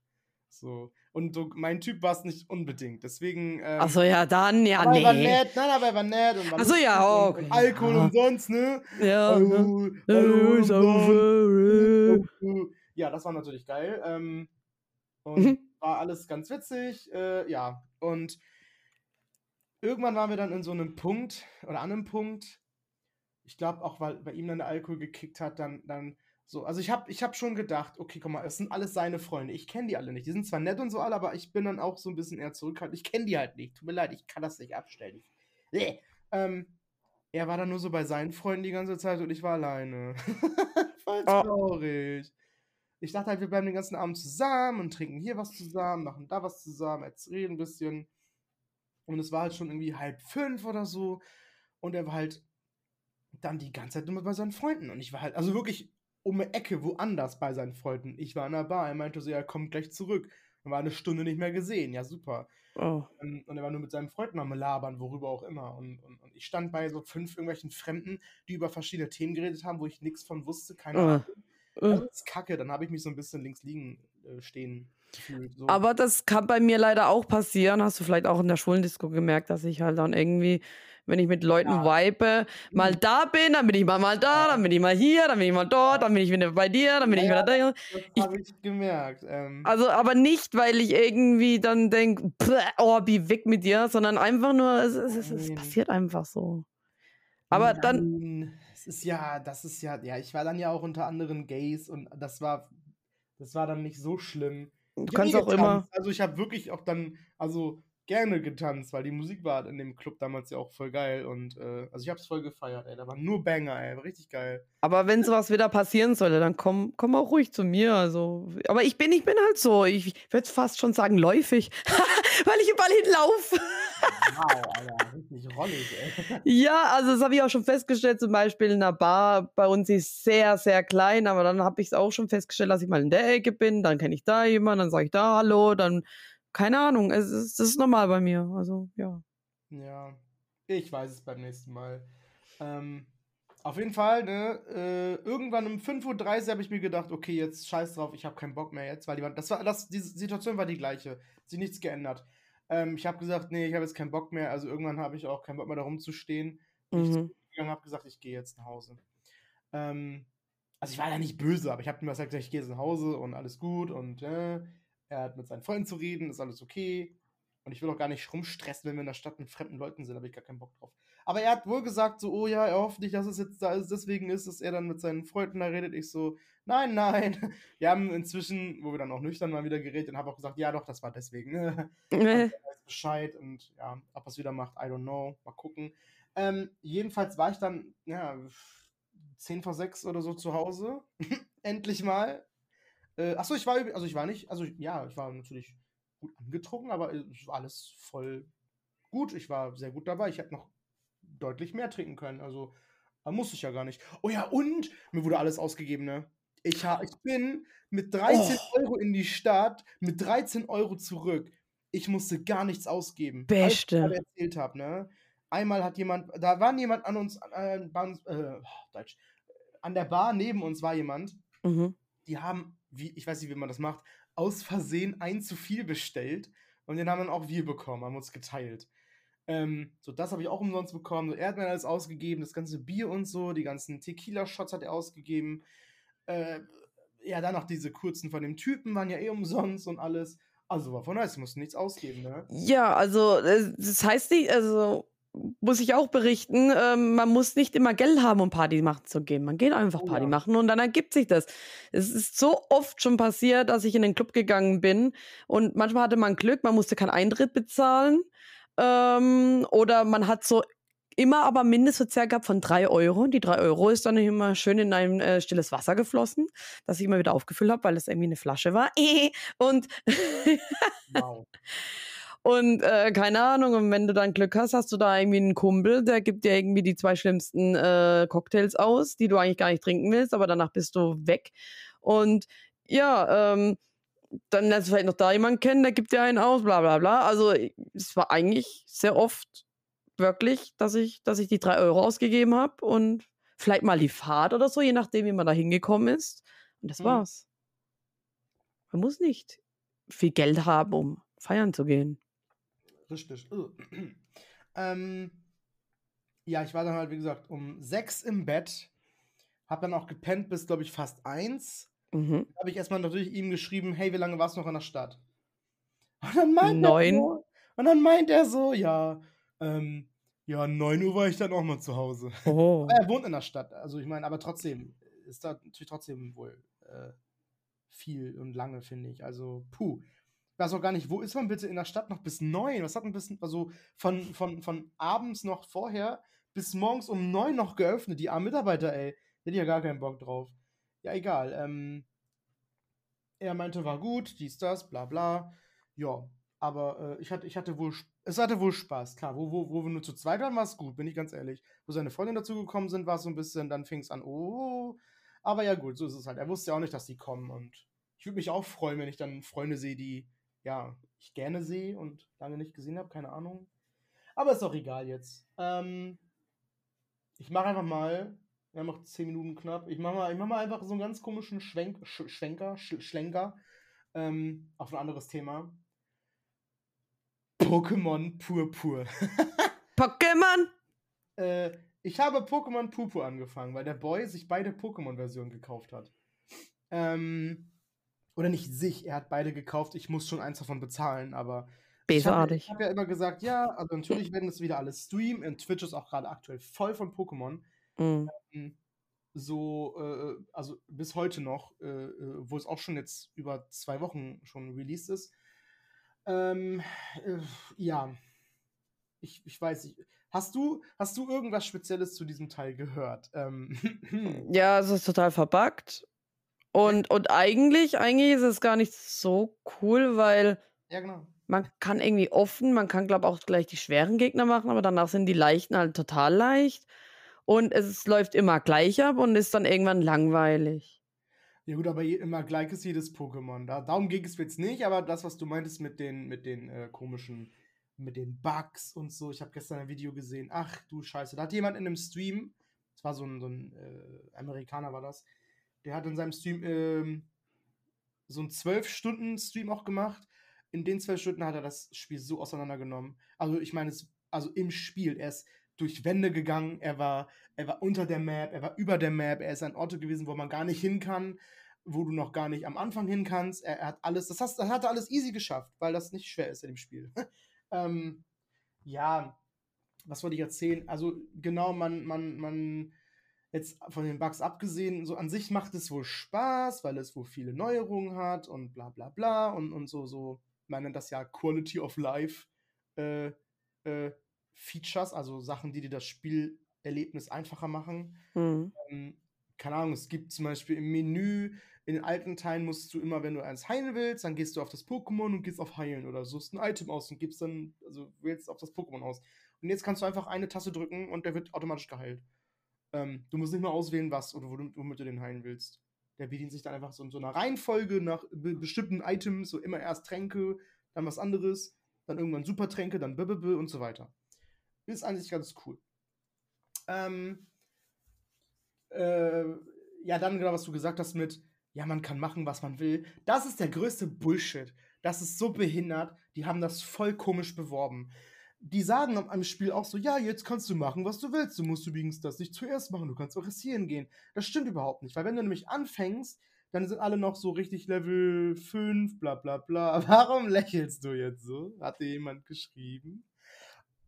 So. Und so, mein Typ war es nicht unbedingt. Deswegen. Ähm, Achso, ja, dann, ja, aber nee. Er war nett, nein, aber er war nett. Und war Achso, ja, auch. Und, und Alkohol ja. umsonst, ne? Ja. Hallo, hallo, ja, das war natürlich geil. Ähm, und mhm. war alles ganz witzig. Äh, ja, und irgendwann waren wir dann in so einem Punkt oder an einem Punkt. Ich glaube auch, weil bei ihm dann der Alkohol gekickt hat, dann, dann so, also ich habe ich hab schon gedacht, okay, guck mal, es sind alles seine Freunde. Ich kenne die alle nicht. Die sind zwar nett und so alle, aber ich bin dann auch so ein bisschen eher zurückhaltend. Ich kenne die halt nicht. Tut mir leid, ich kann das nicht abstellen. Ich, ähm, er war dann nur so bei seinen Freunden die ganze Zeit und ich war alleine. Voll oh. traurig. Oh. Ich dachte halt, wir bleiben den ganzen Abend zusammen und trinken hier was zusammen, machen da was zusammen, reden ein bisschen. Und es war halt schon irgendwie halb fünf oder so. Und er war halt dann die ganze Zeit nur bei seinen Freunden. Und ich war halt, also wirklich um eine Ecke woanders bei seinen Freunden. Ich war in der Bar. Er meinte so, er kommt gleich zurück. Und war eine Stunde nicht mehr gesehen. Ja, super. Oh. Und er war nur mit seinen Freunden am Labern, worüber auch immer. Und, und, und, ich stand bei so fünf irgendwelchen Fremden, die über verschiedene Themen geredet haben, wo ich nichts von wusste. Keine oh. Ahnung. Das ist kacke. Dann habe ich mich so ein bisschen links liegen äh, stehen. So. Aber das kann bei mir leider auch passieren. Hast du vielleicht auch in der Schulendisco gemerkt, dass ich halt dann irgendwie wenn ich mit Leuten ja. vibe, mal mhm. da bin, dann bin ich mal, mal da, dann bin ich mal hier, dann bin ich mal dort, dann bin ich wieder bei dir, dann bin ja, ich wieder da. Das habe ich gemerkt. Ähm. Also, aber nicht, weil ich irgendwie dann denke, oh, wie weg mit dir, sondern einfach nur, es, es, es, es passiert einfach so. Aber Nein. dann. Es ist ja, das ist ja, ja, ich war dann ja auch unter anderen Gays und das war, das war dann nicht so schlimm. Du kannst auch immer. Also ich habe wirklich auch dann, also gerne getanzt, weil die Musik war in dem Club damals ja auch voll geil und äh, also ich hab's voll gefeiert, ey. Da waren nur Banger, ey, war richtig geil. Aber wenn sowas wieder passieren sollte, dann komm, komm auch ruhig zu mir. Also, aber ich bin, ich bin halt so, ich würde fast schon sagen läufig, weil ich überall hinlaufe. Wow, Alter, richtig rollig, ey. Ja, also das habe ich auch schon festgestellt, zum Beispiel in einer Bar bei uns ist sehr, sehr klein, aber dann habe ich es auch schon festgestellt, dass ich mal in der Ecke bin, dann kenne ich da jemanden, dann sage ich da Hallo, dann keine Ahnung, es ist, das ist normal bei mir. Also, ja. Ja, ich weiß es beim nächsten Mal. Ähm, auf jeden Fall, ne, äh, irgendwann um 5.30 Uhr habe ich mir gedacht, okay, jetzt scheiß drauf, ich habe keinen Bock mehr jetzt, weil die, das war, das, die Situation war die gleiche, hat sich nichts geändert. Ähm, ich habe gesagt, nee, ich habe jetzt keinen Bock mehr, also irgendwann habe ich auch keinen Bock mehr da rumzustehen. Mhm. Ich habe gesagt, ich gehe jetzt nach Hause. Ähm, also ich war ja nicht böse, aber ich habe mir gesagt, ich gehe jetzt nach Hause und alles gut und äh, er hat mit seinen Freunden zu reden, ist alles okay. Und ich will auch gar nicht rumstressen, wenn wir in der Stadt mit fremden Leuten sind, da habe ich gar keinen Bock drauf. Aber er hat wohl gesagt, so, oh ja, er hofft nicht, dass es jetzt da ist, deswegen ist, dass er dann mit seinen Freunden da redet. Ich so, nein, nein. Wir haben inzwischen, wo wir dann auch nüchtern mal wieder geredet und habe auch gesagt, ja doch, das war deswegen. er weiß Bescheid und ja, ob er es wieder macht, I don't know. Mal gucken. Ähm, jedenfalls war ich dann, ja, 10 vor 6 oder so zu Hause. Endlich mal. Äh, achso, ich war, also ich war nicht, also ja, ich war natürlich gut angetrunken, aber es war alles voll gut, ich war sehr gut dabei. Ich hätte noch deutlich mehr trinken können. Also, da musste ich ja gar nicht. Oh ja, und mir wurde alles ausgegeben, ne? Ich, ha, ich bin mit 13 Oh. Euro in die Stadt, mit 13 Euro zurück. Ich musste gar nichts ausgeben. Alles, was ich Beste. erzählt habe, ne? Einmal hat jemand, da war jemand an uns, äh, uns äh, Deutsch, an der Bar neben uns war jemand, Mhm. die haben, wie, ich weiß nicht, wie man das macht, aus Versehen ein zu viel bestellt und den haben dann auch wir bekommen, haben uns geteilt. Ähm, so, das habe ich auch umsonst bekommen. So, er hat mir alles ausgegeben, das ganze Bier und so, die ganzen Tequila-Shots hat er ausgegeben. Äh, ja, dann noch diese kurzen von dem Typen waren ja eh umsonst und alles. Also war von nice, musste nichts ausgeben, ne? Ja, also äh, das heißt nicht, also muss ich auch berichten, ähm, man muss nicht immer Geld haben, um Party machen zu gehen. Man geht einfach Oh Party ja. machen und dann ergibt sich das. Es ist so oft schon passiert, dass ich in den Club gegangen bin und manchmal hatte man Glück, man musste keinen Eintritt bezahlen ähm, oder man hat so immer aber Mindestverzehr gehabt von drei Euro. Und die drei Euro ist dann immer schön in ein äh, stilles Wasser geflossen, das ich immer wieder aufgefüllt habe, weil es irgendwie eine Flasche war. Und Wow. Und äh, keine Ahnung, und wenn du dann Glück hast, hast du da irgendwie einen Kumpel, der gibt dir irgendwie die zwei schlimmsten äh, Cocktails aus, die du eigentlich gar nicht trinken willst, aber danach bist du weg. Und ja, ähm, dann lernst du vielleicht noch da jemanden kennen, der gibt dir einen aus, bla bla bla. Also es war eigentlich sehr oft wirklich, dass ich, dass ich die drei Euro ausgegeben habe und vielleicht mal die Fahrt oder so, je nachdem, wie man da hingekommen ist. Und das Mhm. war's. Man muss nicht viel Geld haben, um feiern zu gehen. Richtig. Ugh. ähm, ja, ich war dann halt, wie gesagt, um sechs im Bett. Hab dann auch gepennt bis, glaube ich, fast eins. Mhm. habe ich erstmal natürlich ihm geschrieben, hey, wie lange warst du noch in der Stadt? Und dann meint Neun. er so, und dann meint er so, ja, ähm, ja, 9 Uhr war ich dann auch mal zu Hause. Oh. Er wohnt in der Stadt, also ich meine, aber trotzdem ist da natürlich trotzdem wohl äh, viel und lange, finde ich. Also, puh. Ich weiß auch gar nicht, wo ist man bitte in der Stadt noch bis 9? Was hat ein bisschen, also von, von, von abends noch vorher bis morgens um 9 noch geöffnet, die armen Mitarbeiter, ey. Die hätten ja gar keinen Bock drauf. Ja, egal. Ähm, er meinte, war gut, dies, das, bla bla. Ja, aber äh, ich, hatte, ich hatte wohl, es hatte wohl Spaß, klar. Wo, wo, wo wir nur zu zweit waren, war es gut, bin ich ganz ehrlich. Wo seine Freundin dazugekommen sind, war es so ein bisschen, dann fing es an, oh. Aber ja, gut, so ist es halt. Er wusste ja auch nicht, dass die kommen und ich würde mich auch freuen, wenn ich dann Freunde sehe, die, ja, ich gerne sehe und lange nicht gesehen habe, keine Ahnung. Aber ist auch egal jetzt. Ähm, ich mache einfach mal, wir haben noch 10 Minuten knapp, ich mache mal, ich mach mal einfach so einen ganz komischen Schwenk, Sch Schwenker, Sch Schlenker ähm, auf ein anderes Thema. Pokémon Purpur. Pokémon! äh, ich habe Pokémon Purpur angefangen, weil der Boy sich beide Pokémon-Versionen gekauft hat. Ähm, oder nicht sich, er hat beide gekauft. Ich muss schon eins davon bezahlen, aber ich habe hab ja immer gesagt, ja, also natürlich werden das wieder alles streamen. Und Twitch ist auch gerade aktuell voll von Pokémon. Mhm. Ähm, So, äh, also bis heute noch, äh, äh, wo es auch schon jetzt über zwei Wochen schon released ist. Ähm, äh, ja, ich, ich weiß nicht. Hast du, hast du irgendwas Spezielles zu diesem Teil gehört? Ähm, Ja, es ist total verbuggt. Und, und eigentlich, eigentlich ist es gar nicht so cool, weil ja, genau. man kann irgendwie offen, man kann, glaube auch gleich die schweren Gegner machen, aber danach sind die leichten halt total leicht. Und es läuft immer gleich ab und ist dann irgendwann langweilig. Ja gut, aber immer gleich ist jedes Pokémon. Da, darum ging es jetzt nicht, aber das, was du meintest mit den, mit den äh, komischen, mit den Bugs und so. Ich habe gestern ein Video gesehen. Ach du Scheiße. Da hat jemand in einem Stream, das war so ein, so ein äh, Amerikaner war das, der hat in seinem Stream ähm, so einen 12-Stunden-Stream auch gemacht. In den 12 Stunden hat er das Spiel so auseinandergenommen. Also ich meine, also im Spiel, er ist durch Wände gegangen, er war, er war unter der Map, er war über der Map, er ist an Orte gewesen, wo man gar nicht hin kann, wo du noch gar nicht am Anfang hin kannst. Er, er hat alles, das, hast, das hat er alles easy geschafft, weil das nicht schwer ist in dem Spiel. ähm, ja, was wollte ich erzählen? Also genau, man, man, man, jetzt von den Bugs abgesehen, so an sich macht es wohl Spaß, weil es wohl viele Neuerungen hat und bla bla bla und, und so, so, man nennt das ja Quality of Life äh, äh, Features, also Sachen, die dir das Spielerlebnis einfacher machen. Mhm. Ähm, keine Ahnung, es gibt zum Beispiel im Menü, in den alten Teilen musst du immer, wenn du eins heilen willst, dann gehst du auf das Pokémon und gehst auf Heilen oder suchst ein Item aus und gibst dann, also wählst auf das Pokémon aus. Und jetzt kannst du einfach eine Taste drücken und der wird automatisch geheilt. Ähm, du musst nicht mehr auswählen, was oder womit du den heilen willst. Der bedient sich dann einfach so in so einer Reihenfolge nach be bestimmten Items, so immer erst Tränke, dann was anderes, dann irgendwann Supertränke, dann Bibibib und so weiter. Ist eigentlich ganz cool. Ähm, äh, ja, dann genau, was du gesagt hast mit, ja, man kann machen, was man will. Das ist der größte Bullshit. Das ist so behindert. Die haben das voll komisch beworben. Die sagen am Spiel auch so, ja, jetzt kannst du machen, was du willst. Du musst übrigens das nicht zuerst machen. Du kannst auch riskieren gehen. Das stimmt überhaupt nicht, weil wenn du nämlich anfängst, dann sind alle noch so richtig Level 5, bla bla bla. Warum lächelst du jetzt so? Hat dir jemand geschrieben?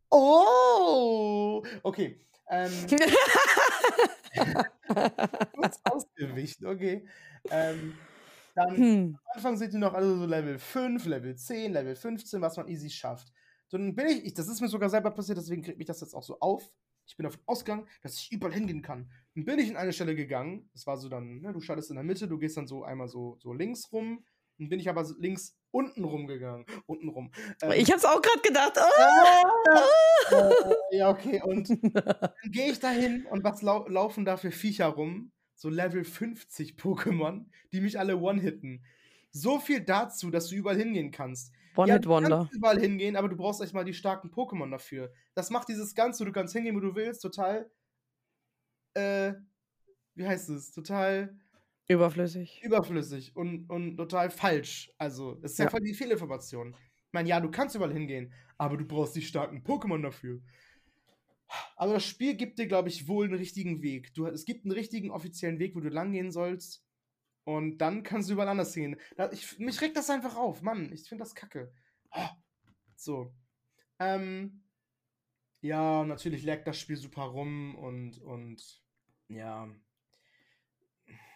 Oh! Okay. Ähm, kurz ausgewichen, okay. Ähm, dann hm. am Anfang sind die noch alle so Level 5, Level 10, Level 15, was man easy schafft. So, dann bin ich, ich, das ist mir sogar selber passiert, deswegen kriegt mich das jetzt auch so auf. Ich bin davon ausgegangen, dass ich überall hingehen kann. Dann bin ich in eine Stelle gegangen. Das war so dann, ne, du schaltest in der Mitte, du gehst dann so einmal so, so links rum. Dann bin ich aber links unten rumgegangen. Unten rum. Ähm, ich hab's auch gerade gedacht. Oh! Äh, ja, okay. Und dann gehe ich dahin und was lau laufen da für Viecher rum? So Level 50 Pokémon, die mich alle one-hitten. So viel dazu, dass du überall hingehen kannst. One-Hit-Wonder. Ja, du kannst überall hingehen, aber du brauchst echt mal die starken Pokémon dafür. Das macht dieses Ganze, du kannst hingehen, wo du willst, total. Äh, wie heißt es? Total. Überflüssig. Überflüssig und, und total falsch. Also, es ist ja, ja voll die Fehlinformation. Ich meine, ja, du kannst überall hingehen, aber du brauchst die starken Pokémon dafür. Aber das Spiel gibt dir, glaube ich, wohl einen richtigen Weg. Du, es gibt einen richtigen offiziellen Weg, wo du lang gehen sollst. Und dann kannst du überall anders gehen. Da, ich, mich regt das einfach auf. Mann, ich finde das kacke. Oh. So. Ähm, ja, natürlich lag das Spiel super rum und, und ja.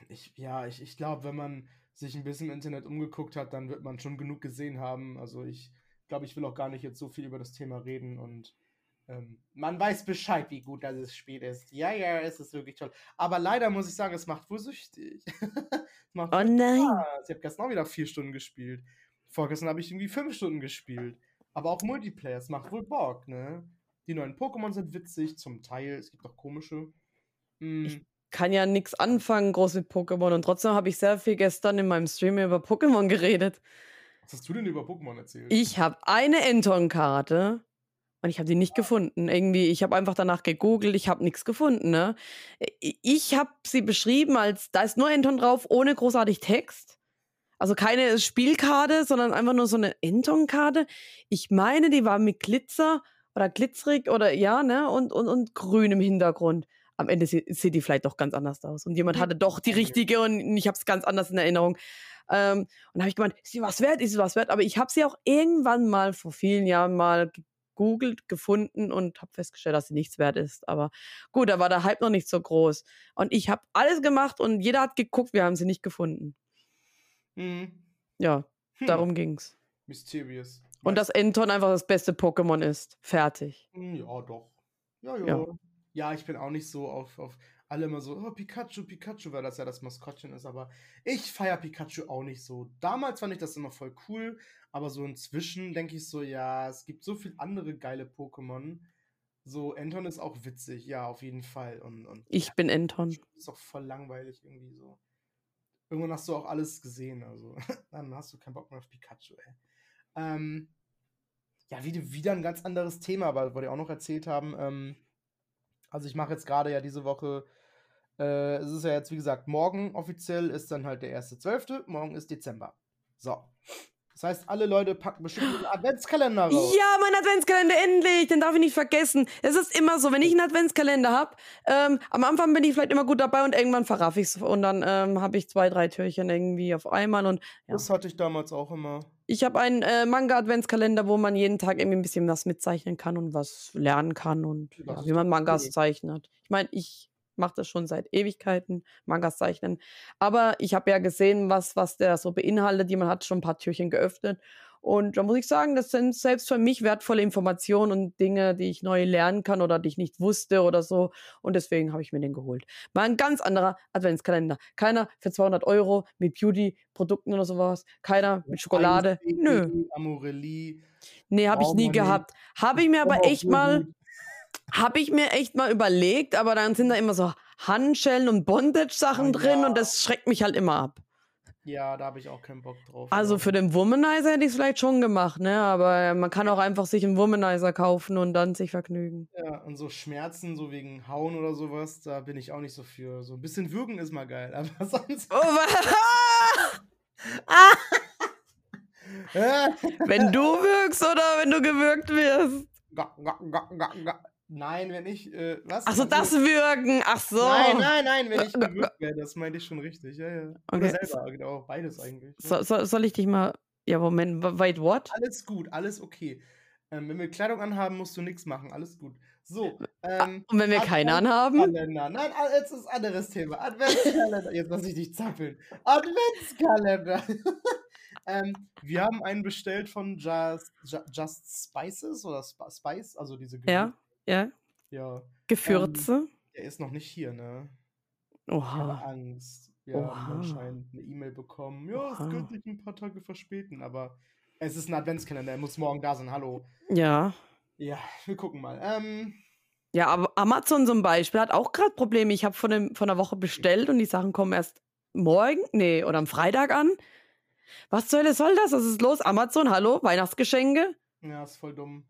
Ich, ja, ich, ich glaube, wenn man sich ein bisschen im Internet umgeguckt hat, dann wird man schon genug gesehen haben. Also ich glaube, ich will auch gar nicht jetzt so viel über das Thema reden und ähm, man weiß Bescheid, wie gut das Spiel ist. Ja, ja, es ist wirklich toll. Aber leider muss ich sagen, es macht wohl süchtig. macht oh nein. Spaß. Ich habe gestern auch wieder vier Stunden gespielt. Vorgestern habe ich irgendwie fünf Stunden gespielt. Aber auch Multiplayer, es macht wohl Bock, ne? Die neuen Pokémon sind witzig, zum Teil. Es gibt auch komische. Hm. Ich kann ja nichts anfangen, groß mit Pokémon. Und trotzdem habe ich sehr viel gestern in meinem Stream über Pokémon geredet. Was hast du denn über Pokémon erzählt? Ich habe eine Enton-Karte und ich habe die nicht gefunden. Irgendwie, ich habe einfach danach gegoogelt, ich habe nichts gefunden. Ne? Ich habe sie beschrieben als, da ist nur Enton drauf, ohne großartig Text. Also keine Spielkarte, sondern einfach nur so eine Enton-Karte. Ich meine, die war mit Glitzer oder glitzerig oder ja, ne, und, und, und grün im Hintergrund. Am Ende sieht, die vielleicht doch ganz anders aus. Und jemand hatte doch die richtige und ich habe es ganz anders in Erinnerung. Ähm, und habe ich gemeint, ist sie was wert, ist sie was wert? Aber ich habe sie auch irgendwann mal vor vielen Jahren mal gegoogelt, gefunden und habe festgestellt, dass sie nichts wert ist. Aber gut, da war der Hype noch nicht so groß. Und ich habe alles gemacht und jeder hat geguckt, wir haben sie nicht gefunden. Mhm. Ja, hm. darum ging's. Mysterious. Und dass Enton einfach das beste Pokémon ist. Fertig. Hm, ja, doch. Ja, ja. Ja, ja ich bin auch nicht so auf, auf alle immer so, oh, Pikachu, Pikachu, weil das ja das Maskottchen ist, aber ich feiere Pikachu auch nicht so. Damals fand ich das immer voll cool, aber so inzwischen denke ich so, ja, es gibt so viele andere geile Pokémon. So, Anton ist auch witzig, ja, auf jeden Fall. Und, und ich bin Anton. Ist auch voll langweilig irgendwie so. Irgendwann hast du auch alles gesehen, also dann hast du keinen Bock mehr auf Pikachu, ey. Ähm, ja, wieder, wieder ein ganz anderes Thema, aber wollte ich auch noch erzählt haben. Ähm, also ich mache jetzt gerade ja diese Woche äh, es ist ja jetzt, wie gesagt, morgen offiziell ist dann halt der 1.12., morgen ist Dezember. So. Das heißt, alle Leute packen bestimmt einen Adventskalender raus. Ja, mein Adventskalender, endlich! Den darf ich nicht vergessen. Es ist immer so, wenn ich einen Adventskalender habe, ähm, am Anfang bin ich vielleicht immer gut dabei und irgendwann verraff ich es. Und dann ähm, habe ich zwei, drei Türchen irgendwie auf einmal. Und, ja. Das hatte ich damals auch immer. Ich habe einen äh, Manga-Adventskalender, wo man jeden Tag irgendwie ein bisschen was mitzeichnen kann und was lernen kann und ja, wie man Mangas zeichnet. Ich meine, ich mache das schon seit Ewigkeiten, Mangas zeichnen. Aber ich habe ja gesehen, was, was der so beinhaltet. Jemand hat schon ein paar Türchen geöffnet. Und da muss ich sagen, das sind selbst für mich wertvolle Informationen und Dinge, die ich neu lernen kann oder die ich nicht wusste oder so. Und deswegen habe ich mir den geholt. Mal ein ganz anderer Adventskalender. Keiner für 200 Euro mit Beauty-Produkten oder sowas. Keiner mit Schokolade. Nö. Amorelli. Nee, habe ich nie gehabt. Habe ich mir aber echt mal, habe ich mir echt mal überlegt, aber dann sind da immer so Handschellen und Bondage-Sachen Oh drin ja. und das schreckt mich halt immer ab. Ja, da habe ich auch keinen Bock drauf. Also für den Womanizer hätte ich es vielleicht schon gemacht, ne? Aber man kann auch einfach sich einen Womanizer kaufen und dann sich vergnügen. Ja, und so Schmerzen, so wegen Hauen oder sowas, da bin ich auch nicht so für. So ein bisschen würgen ist mal geil, aber sonst. Oh, wenn du wirkst oder wenn du gewürgt wirst. Nein, wenn ich. Äh, was? Ach so, das Wirken. Ach so. Nein, nein, nein, wenn ich gewürgt werde, das meinte ich schon richtig. Ja, ja. Okay. Oder selber, genau, beides eigentlich. So, so, soll ich dich mal. Ja, Moment. wa- Wait, what? Alles gut, alles okay. Ähm, wenn wir Kleidung anhaben, musst du nichts machen, alles gut. So, ähm, Und wenn wir keine anhaben? Adventskalender. Nein, ah, jetzt ist ein anderes Thema. Adventskalender. Jetzt lass ich dich zappeln. Adventskalender. ähm, wir haben einen bestellt von Just, Ju- Just Spices oder Sp Spice, also diese Ja, ja. Ja, Gefürze. der ist noch nicht hier, ne? Ich habe Oha. Angst. Wir haben anscheinend eine E-Mail bekommen. Ja, es Oha. könnte sich ein paar Tage verspäten, aber es ist ein Adventskalender, er muss morgen da sein. Hallo. Ja. Ja, wir gucken mal. Ähm, Ja, aber Amazon zum Beispiel hat auch gerade Probleme. Ich habe von, dem- von einer Woche bestellt und die Sachen kommen erst morgen, nee, oder am Freitag an. Was zur Hölle soll das? Was ist los? Amazon, hallo? Weihnachtsgeschenke? ja, ist voll dumm.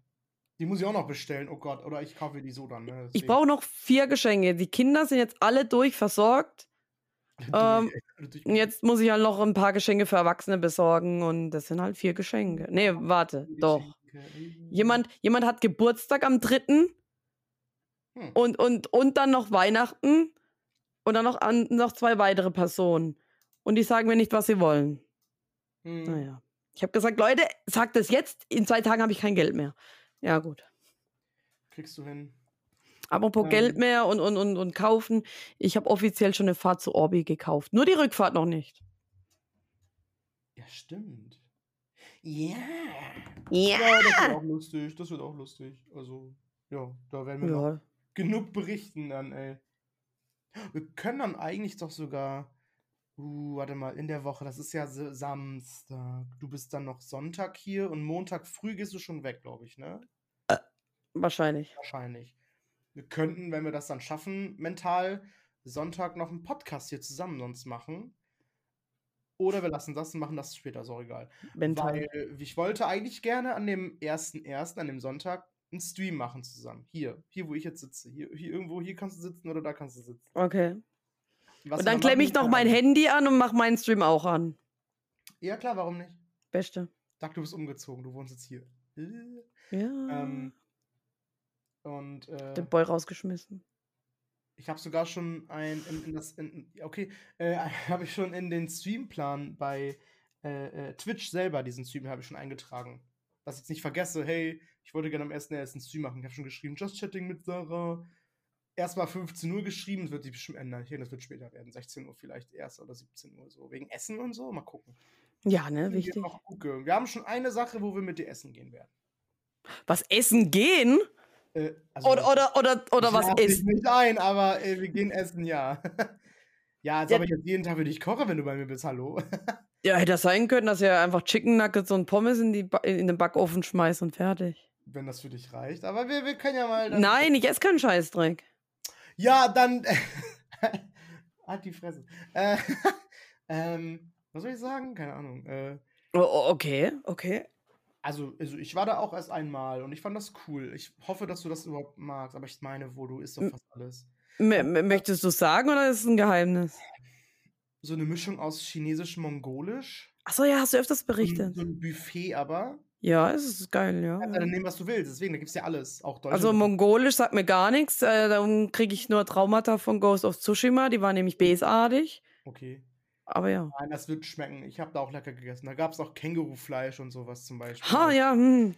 Die muss ich auch noch bestellen. Oh Gott, oder ich kaufe die so dann. Ne? Ich brauche noch vier Geschenke. Die Kinder sind jetzt alle durchversorgt. ähm, Durch- Und jetzt muss ich halt noch ein paar Geschenke für Erwachsene besorgen und das sind halt vier Geschenke. Nee, warte, doch. Jemand, jemand hat Geburtstag am 3. Hm. und, und, und dann noch Weihnachten und dann noch, an, noch zwei weitere Personen. Und die sagen mir nicht, was sie wollen. Hm. Naja. Ich habe gesagt, Leute, sagt es jetzt, in zwei Tagen habe ich kein Geld mehr. Ja, gut. Kriegst du hin. Apropos Ähm. Geld mehr und, und, und, und kaufen. Ich habe offiziell schon eine Fahrt zu Orbi gekauft. Nur die Rückfahrt noch nicht. Ja, stimmt. Ja. Ja. Ja, das wird auch lustig. Das wird auch lustig. Also, ja, da werden wir noch Ja. genug berichten dann, ey. Wir können dann eigentlich doch sogar. Uh, warte mal, in der Woche, das ist ja Samstag. Du bist dann noch Sonntag hier und Montag früh gehst du schon weg, glaube ich, ne? Wahrscheinlich. Wahrscheinlich. Wir könnten, wenn wir das dann schaffen, mental Sonntag noch einen Podcast hier zusammen sonst machen. Oder wir lassen das und machen das später, ist auch egal. Mental. Weil ich wollte eigentlich gerne an dem 1.1., an dem Sonntag, einen Stream machen zusammen. Hier, hier, wo ich jetzt sitze. Hier, hier irgendwo, hier kannst du sitzen oder da kannst du sitzen. Okay. Was Und dann klemme ich noch mein Ahnung. Handy an und mache meinen Stream auch an. Ja, klar, warum nicht? Beste. Sag, du bist umgezogen, du wohnst jetzt hier. Äh, Ja. Ähm, und äh, Den Boy rausgeschmissen. Ich habe sogar schon ein in, in das in, okay äh, habe ich schon in den Streamplan bei äh, äh, Twitch selber diesen Stream habe ich schon eingetragen, dass ich jetzt nicht vergesse. Hey, ich wollte gerne am ersten ersten Stream machen. Ich habe schon geschrieben, Just Chatting mit Sarah. Erstmal 15 Uhr geschrieben, das wird sich bestimmt ändern. Denke, das wird später werden, 16 Uhr vielleicht erst oder 17 Uhr so wegen Essen und so. Mal gucken. Ja, ne, Wir wichtig. gucken. Wir haben schon eine Sache, wo wir mit dir essen gehen werden. Was essen gehen? Äh, also Oder, oder, oder, oder was essen? nicht ein, aber äh, wir gehen essen, ja. ja, als Ja. ob ich jetzt jeden Tag für dich koche, wenn du bei mir bist, hallo. Ja, hätte das sein können, dass ihr einfach Chicken Nuggets und Pommes in, die ba in den Backofen schmeißt und fertig. wenn das für dich reicht. Aber wir, wir können ja mal. Nein, ich esse keinen Scheißdreck. Ja, dann. halt die Fresse. Äh, ähm, was soll ich sagen? Keine Ahnung. Äh, Oh, oh, okay, okay. also, also, ich war da auch erst einmal und ich fand das cool. Ich hoffe, dass du das überhaupt magst, aber ich meine, wo du isst doch fast alles. M möchtest du sagen oder ist es ein Geheimnis? So eine Mischung aus chinesisch-mongolisch. Achso, ja, hast du öfters berichtet. so ein Buffet aber. Ja, es ist geil, ja. Kannst ja dann nehmen, was du willst. Deswegen, da gibt es ja alles. Auch deutsche Also mongolisch sagt mir gar nichts. Äh, darum kriege ich nur Traumata von Ghost of Tsushima. Die war nämlich besartig. Okay. Aber ja. Nein, das wird schmecken. Ich habe da auch lecker gegessen. Da gab es auch Kängurufleisch und sowas zum Beispiel. Ha, ja, hm.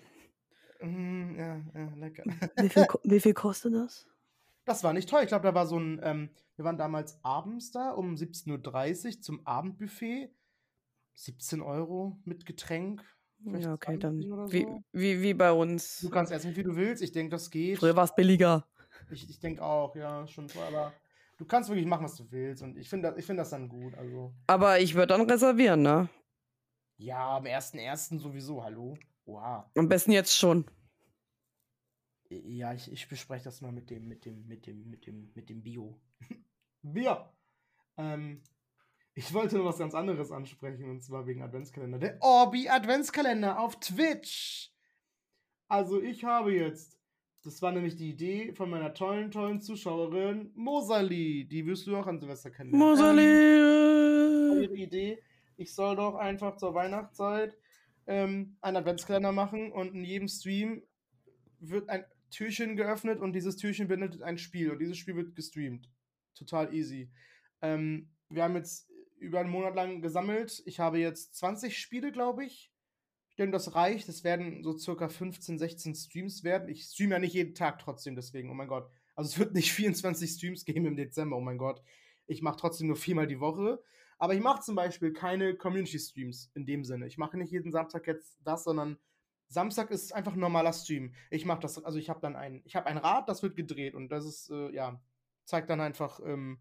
Mm, ja, ja, lecker. Wie viel, wie viel kostet das? Das war nicht teuer. Ich glaube, da war so ein, ähm, wir waren damals abends da um 17.30 Uhr zum Abendbuffet. 17 Euro mit Getränk. Vielleicht Ja, okay, 20 dann oder wie, so. wie, wie bei uns. Du kannst essen, wie du willst. Ich denke, das geht. Früher war es billiger. Ich, ich denke auch, ja, schon teuer, aber du kannst wirklich machen, was du willst. Und ich finde das, ich find das dann gut. Also, Aber ich würde dann reservieren, ne? ja, am 1.1. sowieso, hallo. Wow. Am besten jetzt schon. Ja, ich, ich bespreche das mal mit dem, mit dem, mit dem, mit dem, mit dem Bio. Bier! Ähm, ich wollte nur was ganz anderes ansprechen, und zwar wegen Adventskalender. Der Orbi Adventskalender auf Twitch! Also, ich habe jetzt, das war nämlich die Idee von meiner tollen, tollen Zuschauerin Mosali. Die wirst du auch an Silvester. Ähm, Mosali! ihre Idee, ich soll doch einfach zur Weihnachtszeit ähm, einen Adventskalender machen und in jedem Stream wird ein Türchen geöffnet und dieses Türchen beinhaltet ein Spiel und dieses Spiel wird gestreamt. Total easy. Ähm, wir haben jetzt über einen Monat lang gesammelt. Ich habe jetzt 20 Spiele, glaube ich. Ich denke, das reicht. Es werden so circa 15, 16 Streams werden. Ich streame ja nicht jeden Tag trotzdem, deswegen, oh mein Gott. Also es wird nicht 24 Streams geben im Dezember, oh mein Gott. Ich mache trotzdem nur viermal die Woche. Aber ich mache zum Beispiel keine Community-Streams in dem Sinne. Ich mache nicht jeden Samstag jetzt das, sondern Samstag ist einfach ein normaler Stream. Ich mache das, also ich habe dann ein, ich habe ein Rad, das wird gedreht und das ist, äh, ja, zeigt dann einfach ähm,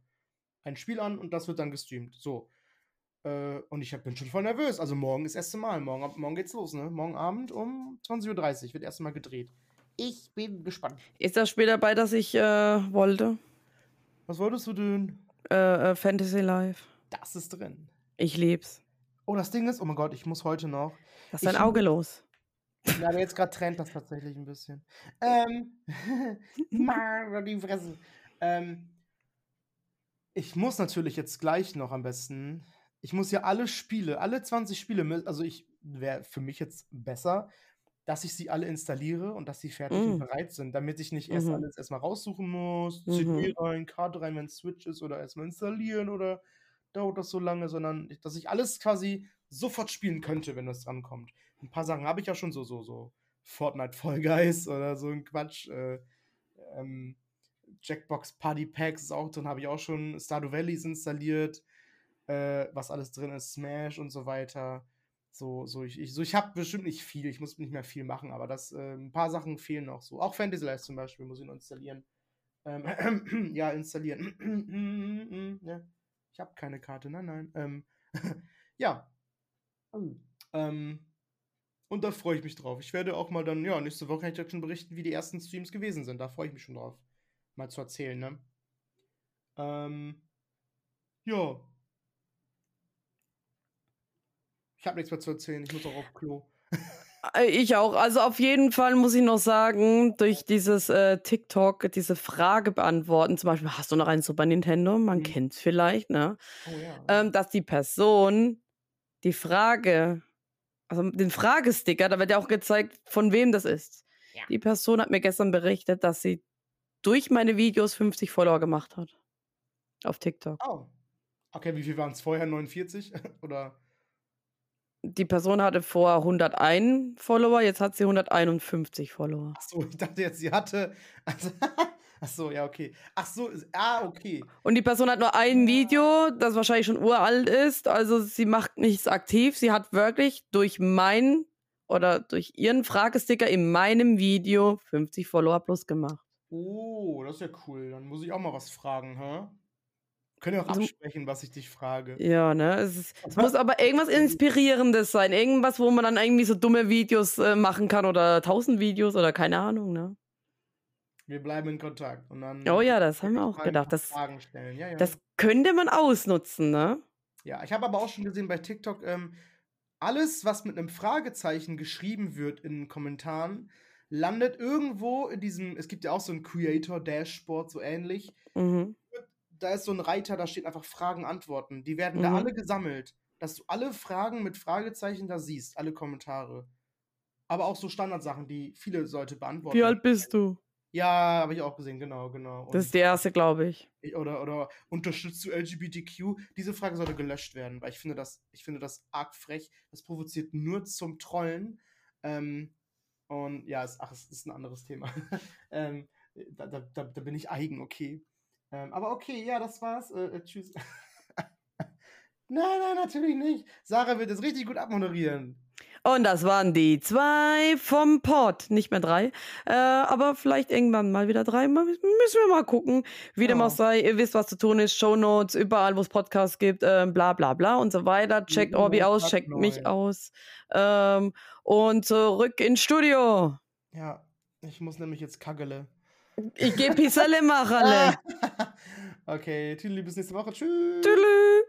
ein Spiel an und das wird dann gestreamt. So. Äh, und ich hab, bin schon voll nervös. Also morgen ist das erste Mal. Morgen, morgen geht's los, ne? Morgen Abend um 20.30 Uhr wird erst mal gedreht. Ich bin gespannt. Ist das Spiel dabei, das ich äh, wollte? Was wolltest du denn? Äh, äh, Fantasy Life. Das ist drin. Ich lieb's. Oh, das Ding ist, oh mein Gott, ich muss heute noch. Lass dein Ich- Auge los. Ja, aber jetzt gerade trennt das tatsächlich ein bisschen. Ähm, Mann, die Fresse. Ähm, ich muss natürlich jetzt gleich noch am besten. Ich muss ja alle Spiele, alle 20 Spiele, also ich wäre für mich jetzt besser, dass ich sie alle installiere und dass sie fertig und Mm. bereit sind, damit ich nicht erst Mhm. alles erstmal raussuchen muss. CD rein, Karte rein, wenn es Switch ist oder erstmal installieren oder dauert das so lange, sondern dass ich alles quasi sofort spielen könnte, wenn das drankommt. Ein paar Sachen habe ich ja schon so, so, so Fortnite Fall Guys oder so ein Quatsch. Äh, ähm, Jackbox Party Packs ist auch drin, habe ich auch schon. Stardew Valley ist installiert, äh, was alles drin ist, Smash und so weiter. So, so ich, ich, so ich habe bestimmt nicht viel, ich muss nicht mehr viel machen, aber das, äh, ein paar Sachen fehlen noch so. Auch Fantasy Life zum Beispiel muss ich noch installieren. Ähm, ja, installieren. ja. Ich habe keine Karte, nein, nein. Ähm, ja. Ähm, und da freue ich mich drauf. Ich werde auch mal dann, ja, nächste Woche kann ich euch schon berichten, wie die ersten Streams gewesen sind. Da freue ich mich schon drauf, mal zu erzählen, ne? Ähm, ja. Ich habe nichts mehr zu erzählen. Ich muss auch auf Klo. Äh, Ich auch. Also auf jeden Fall muss ich noch sagen, durch dieses äh, TikTok, diese Frage beantworten, zum Beispiel, hast du noch einen Super Nintendo? Man Mhm. kennt es vielleicht, ne? Oh ja. Ähm, dass die Person die Frage, also den Fragesticker, da wird ja auch gezeigt, von wem das ist. Ja. Die Person hat mir gestern berichtet, dass sie durch meine Videos 50 Follower gemacht hat. Auf TikTok. oh. Okay, wie viel waren es vorher? 49? Oder? Die Person hatte vor 101 Follower, jetzt hat sie 151 Follower. Ach so, ich dachte jetzt, sie hatte. Also, ach so, ja, okay. Ach so, ah, okay. Und die Person hat nur ein Video, das wahrscheinlich schon uralt ist. Also sie macht nichts aktiv. Sie hat wirklich durch mein oder durch ihren Fragesticker in meinem Video 50 Follower plus gemacht. Oh, das ist ja cool. Dann muss ich auch mal was fragen, hä? Können wir auch Also- absprechen, was ich dich frage. Ja, ne? Es, ist, es muss aber irgendwas Inspirierendes sein. Irgendwas, wo man dann irgendwie so dumme Videos äh, machen kann oder tausend Videos oder keine Ahnung, ne? Wir bleiben in Kontakt. Und dann Oh ja, das haben wir auch gedacht. Das, Fragen stellen. Ja, ja. das könnte man ausnutzen, ne? ja, ich habe aber auch schon gesehen bei TikTok, ähm, alles, was mit einem Fragezeichen geschrieben wird in den Kommentaren, landet irgendwo in diesem, es gibt ja auch so ein Creator-Dashboard, so ähnlich. Mhm. Da ist so ein Reiter, da steht einfach Fragen, Antworten. Die werden da Mhm. alle gesammelt, dass du alle Fragen mit Fragezeichen da siehst, alle Kommentare. Aber auch so Standardsachen, die viele Leute beantworten. Wie alt bist du? Ja, habe ich auch gesehen, genau, genau. Das ist die erste, glaube ich. Ich- oder, oder unterstützt du LGBTQ? Diese Frage sollte gelöscht werden, weil ich finde das, ich finde das arg frech. Das provoziert nur zum Trollen. Ähm, und ja, es, ach, es ist ein anderes Thema. ähm, da, da, da, da bin ich eigen, okay. Ähm, aber okay, ja, das war's. Äh, äh, tschüss. nein, nein, natürlich nicht. Sarah wird es richtig gut abmoderieren. Und das waren die zwei vom Pod. Nicht mehr drei. Äh, aber vielleicht irgendwann mal wieder drei. Müssen wir mal gucken, wie dem auch sei. Ihr wisst, was zu tun ist. Shownotes, überall, wo es Podcasts gibt, äh, bla bla bla und so weiter. Checkt Orbi aus, checkt mich neu. aus. Ähm, und zurück ins Studio. Ja, ich muss nämlich jetzt kaggele. Ich geh Pisserle machen. okay, tschüss, bis nächste Woche. Tschüss. Tschüss.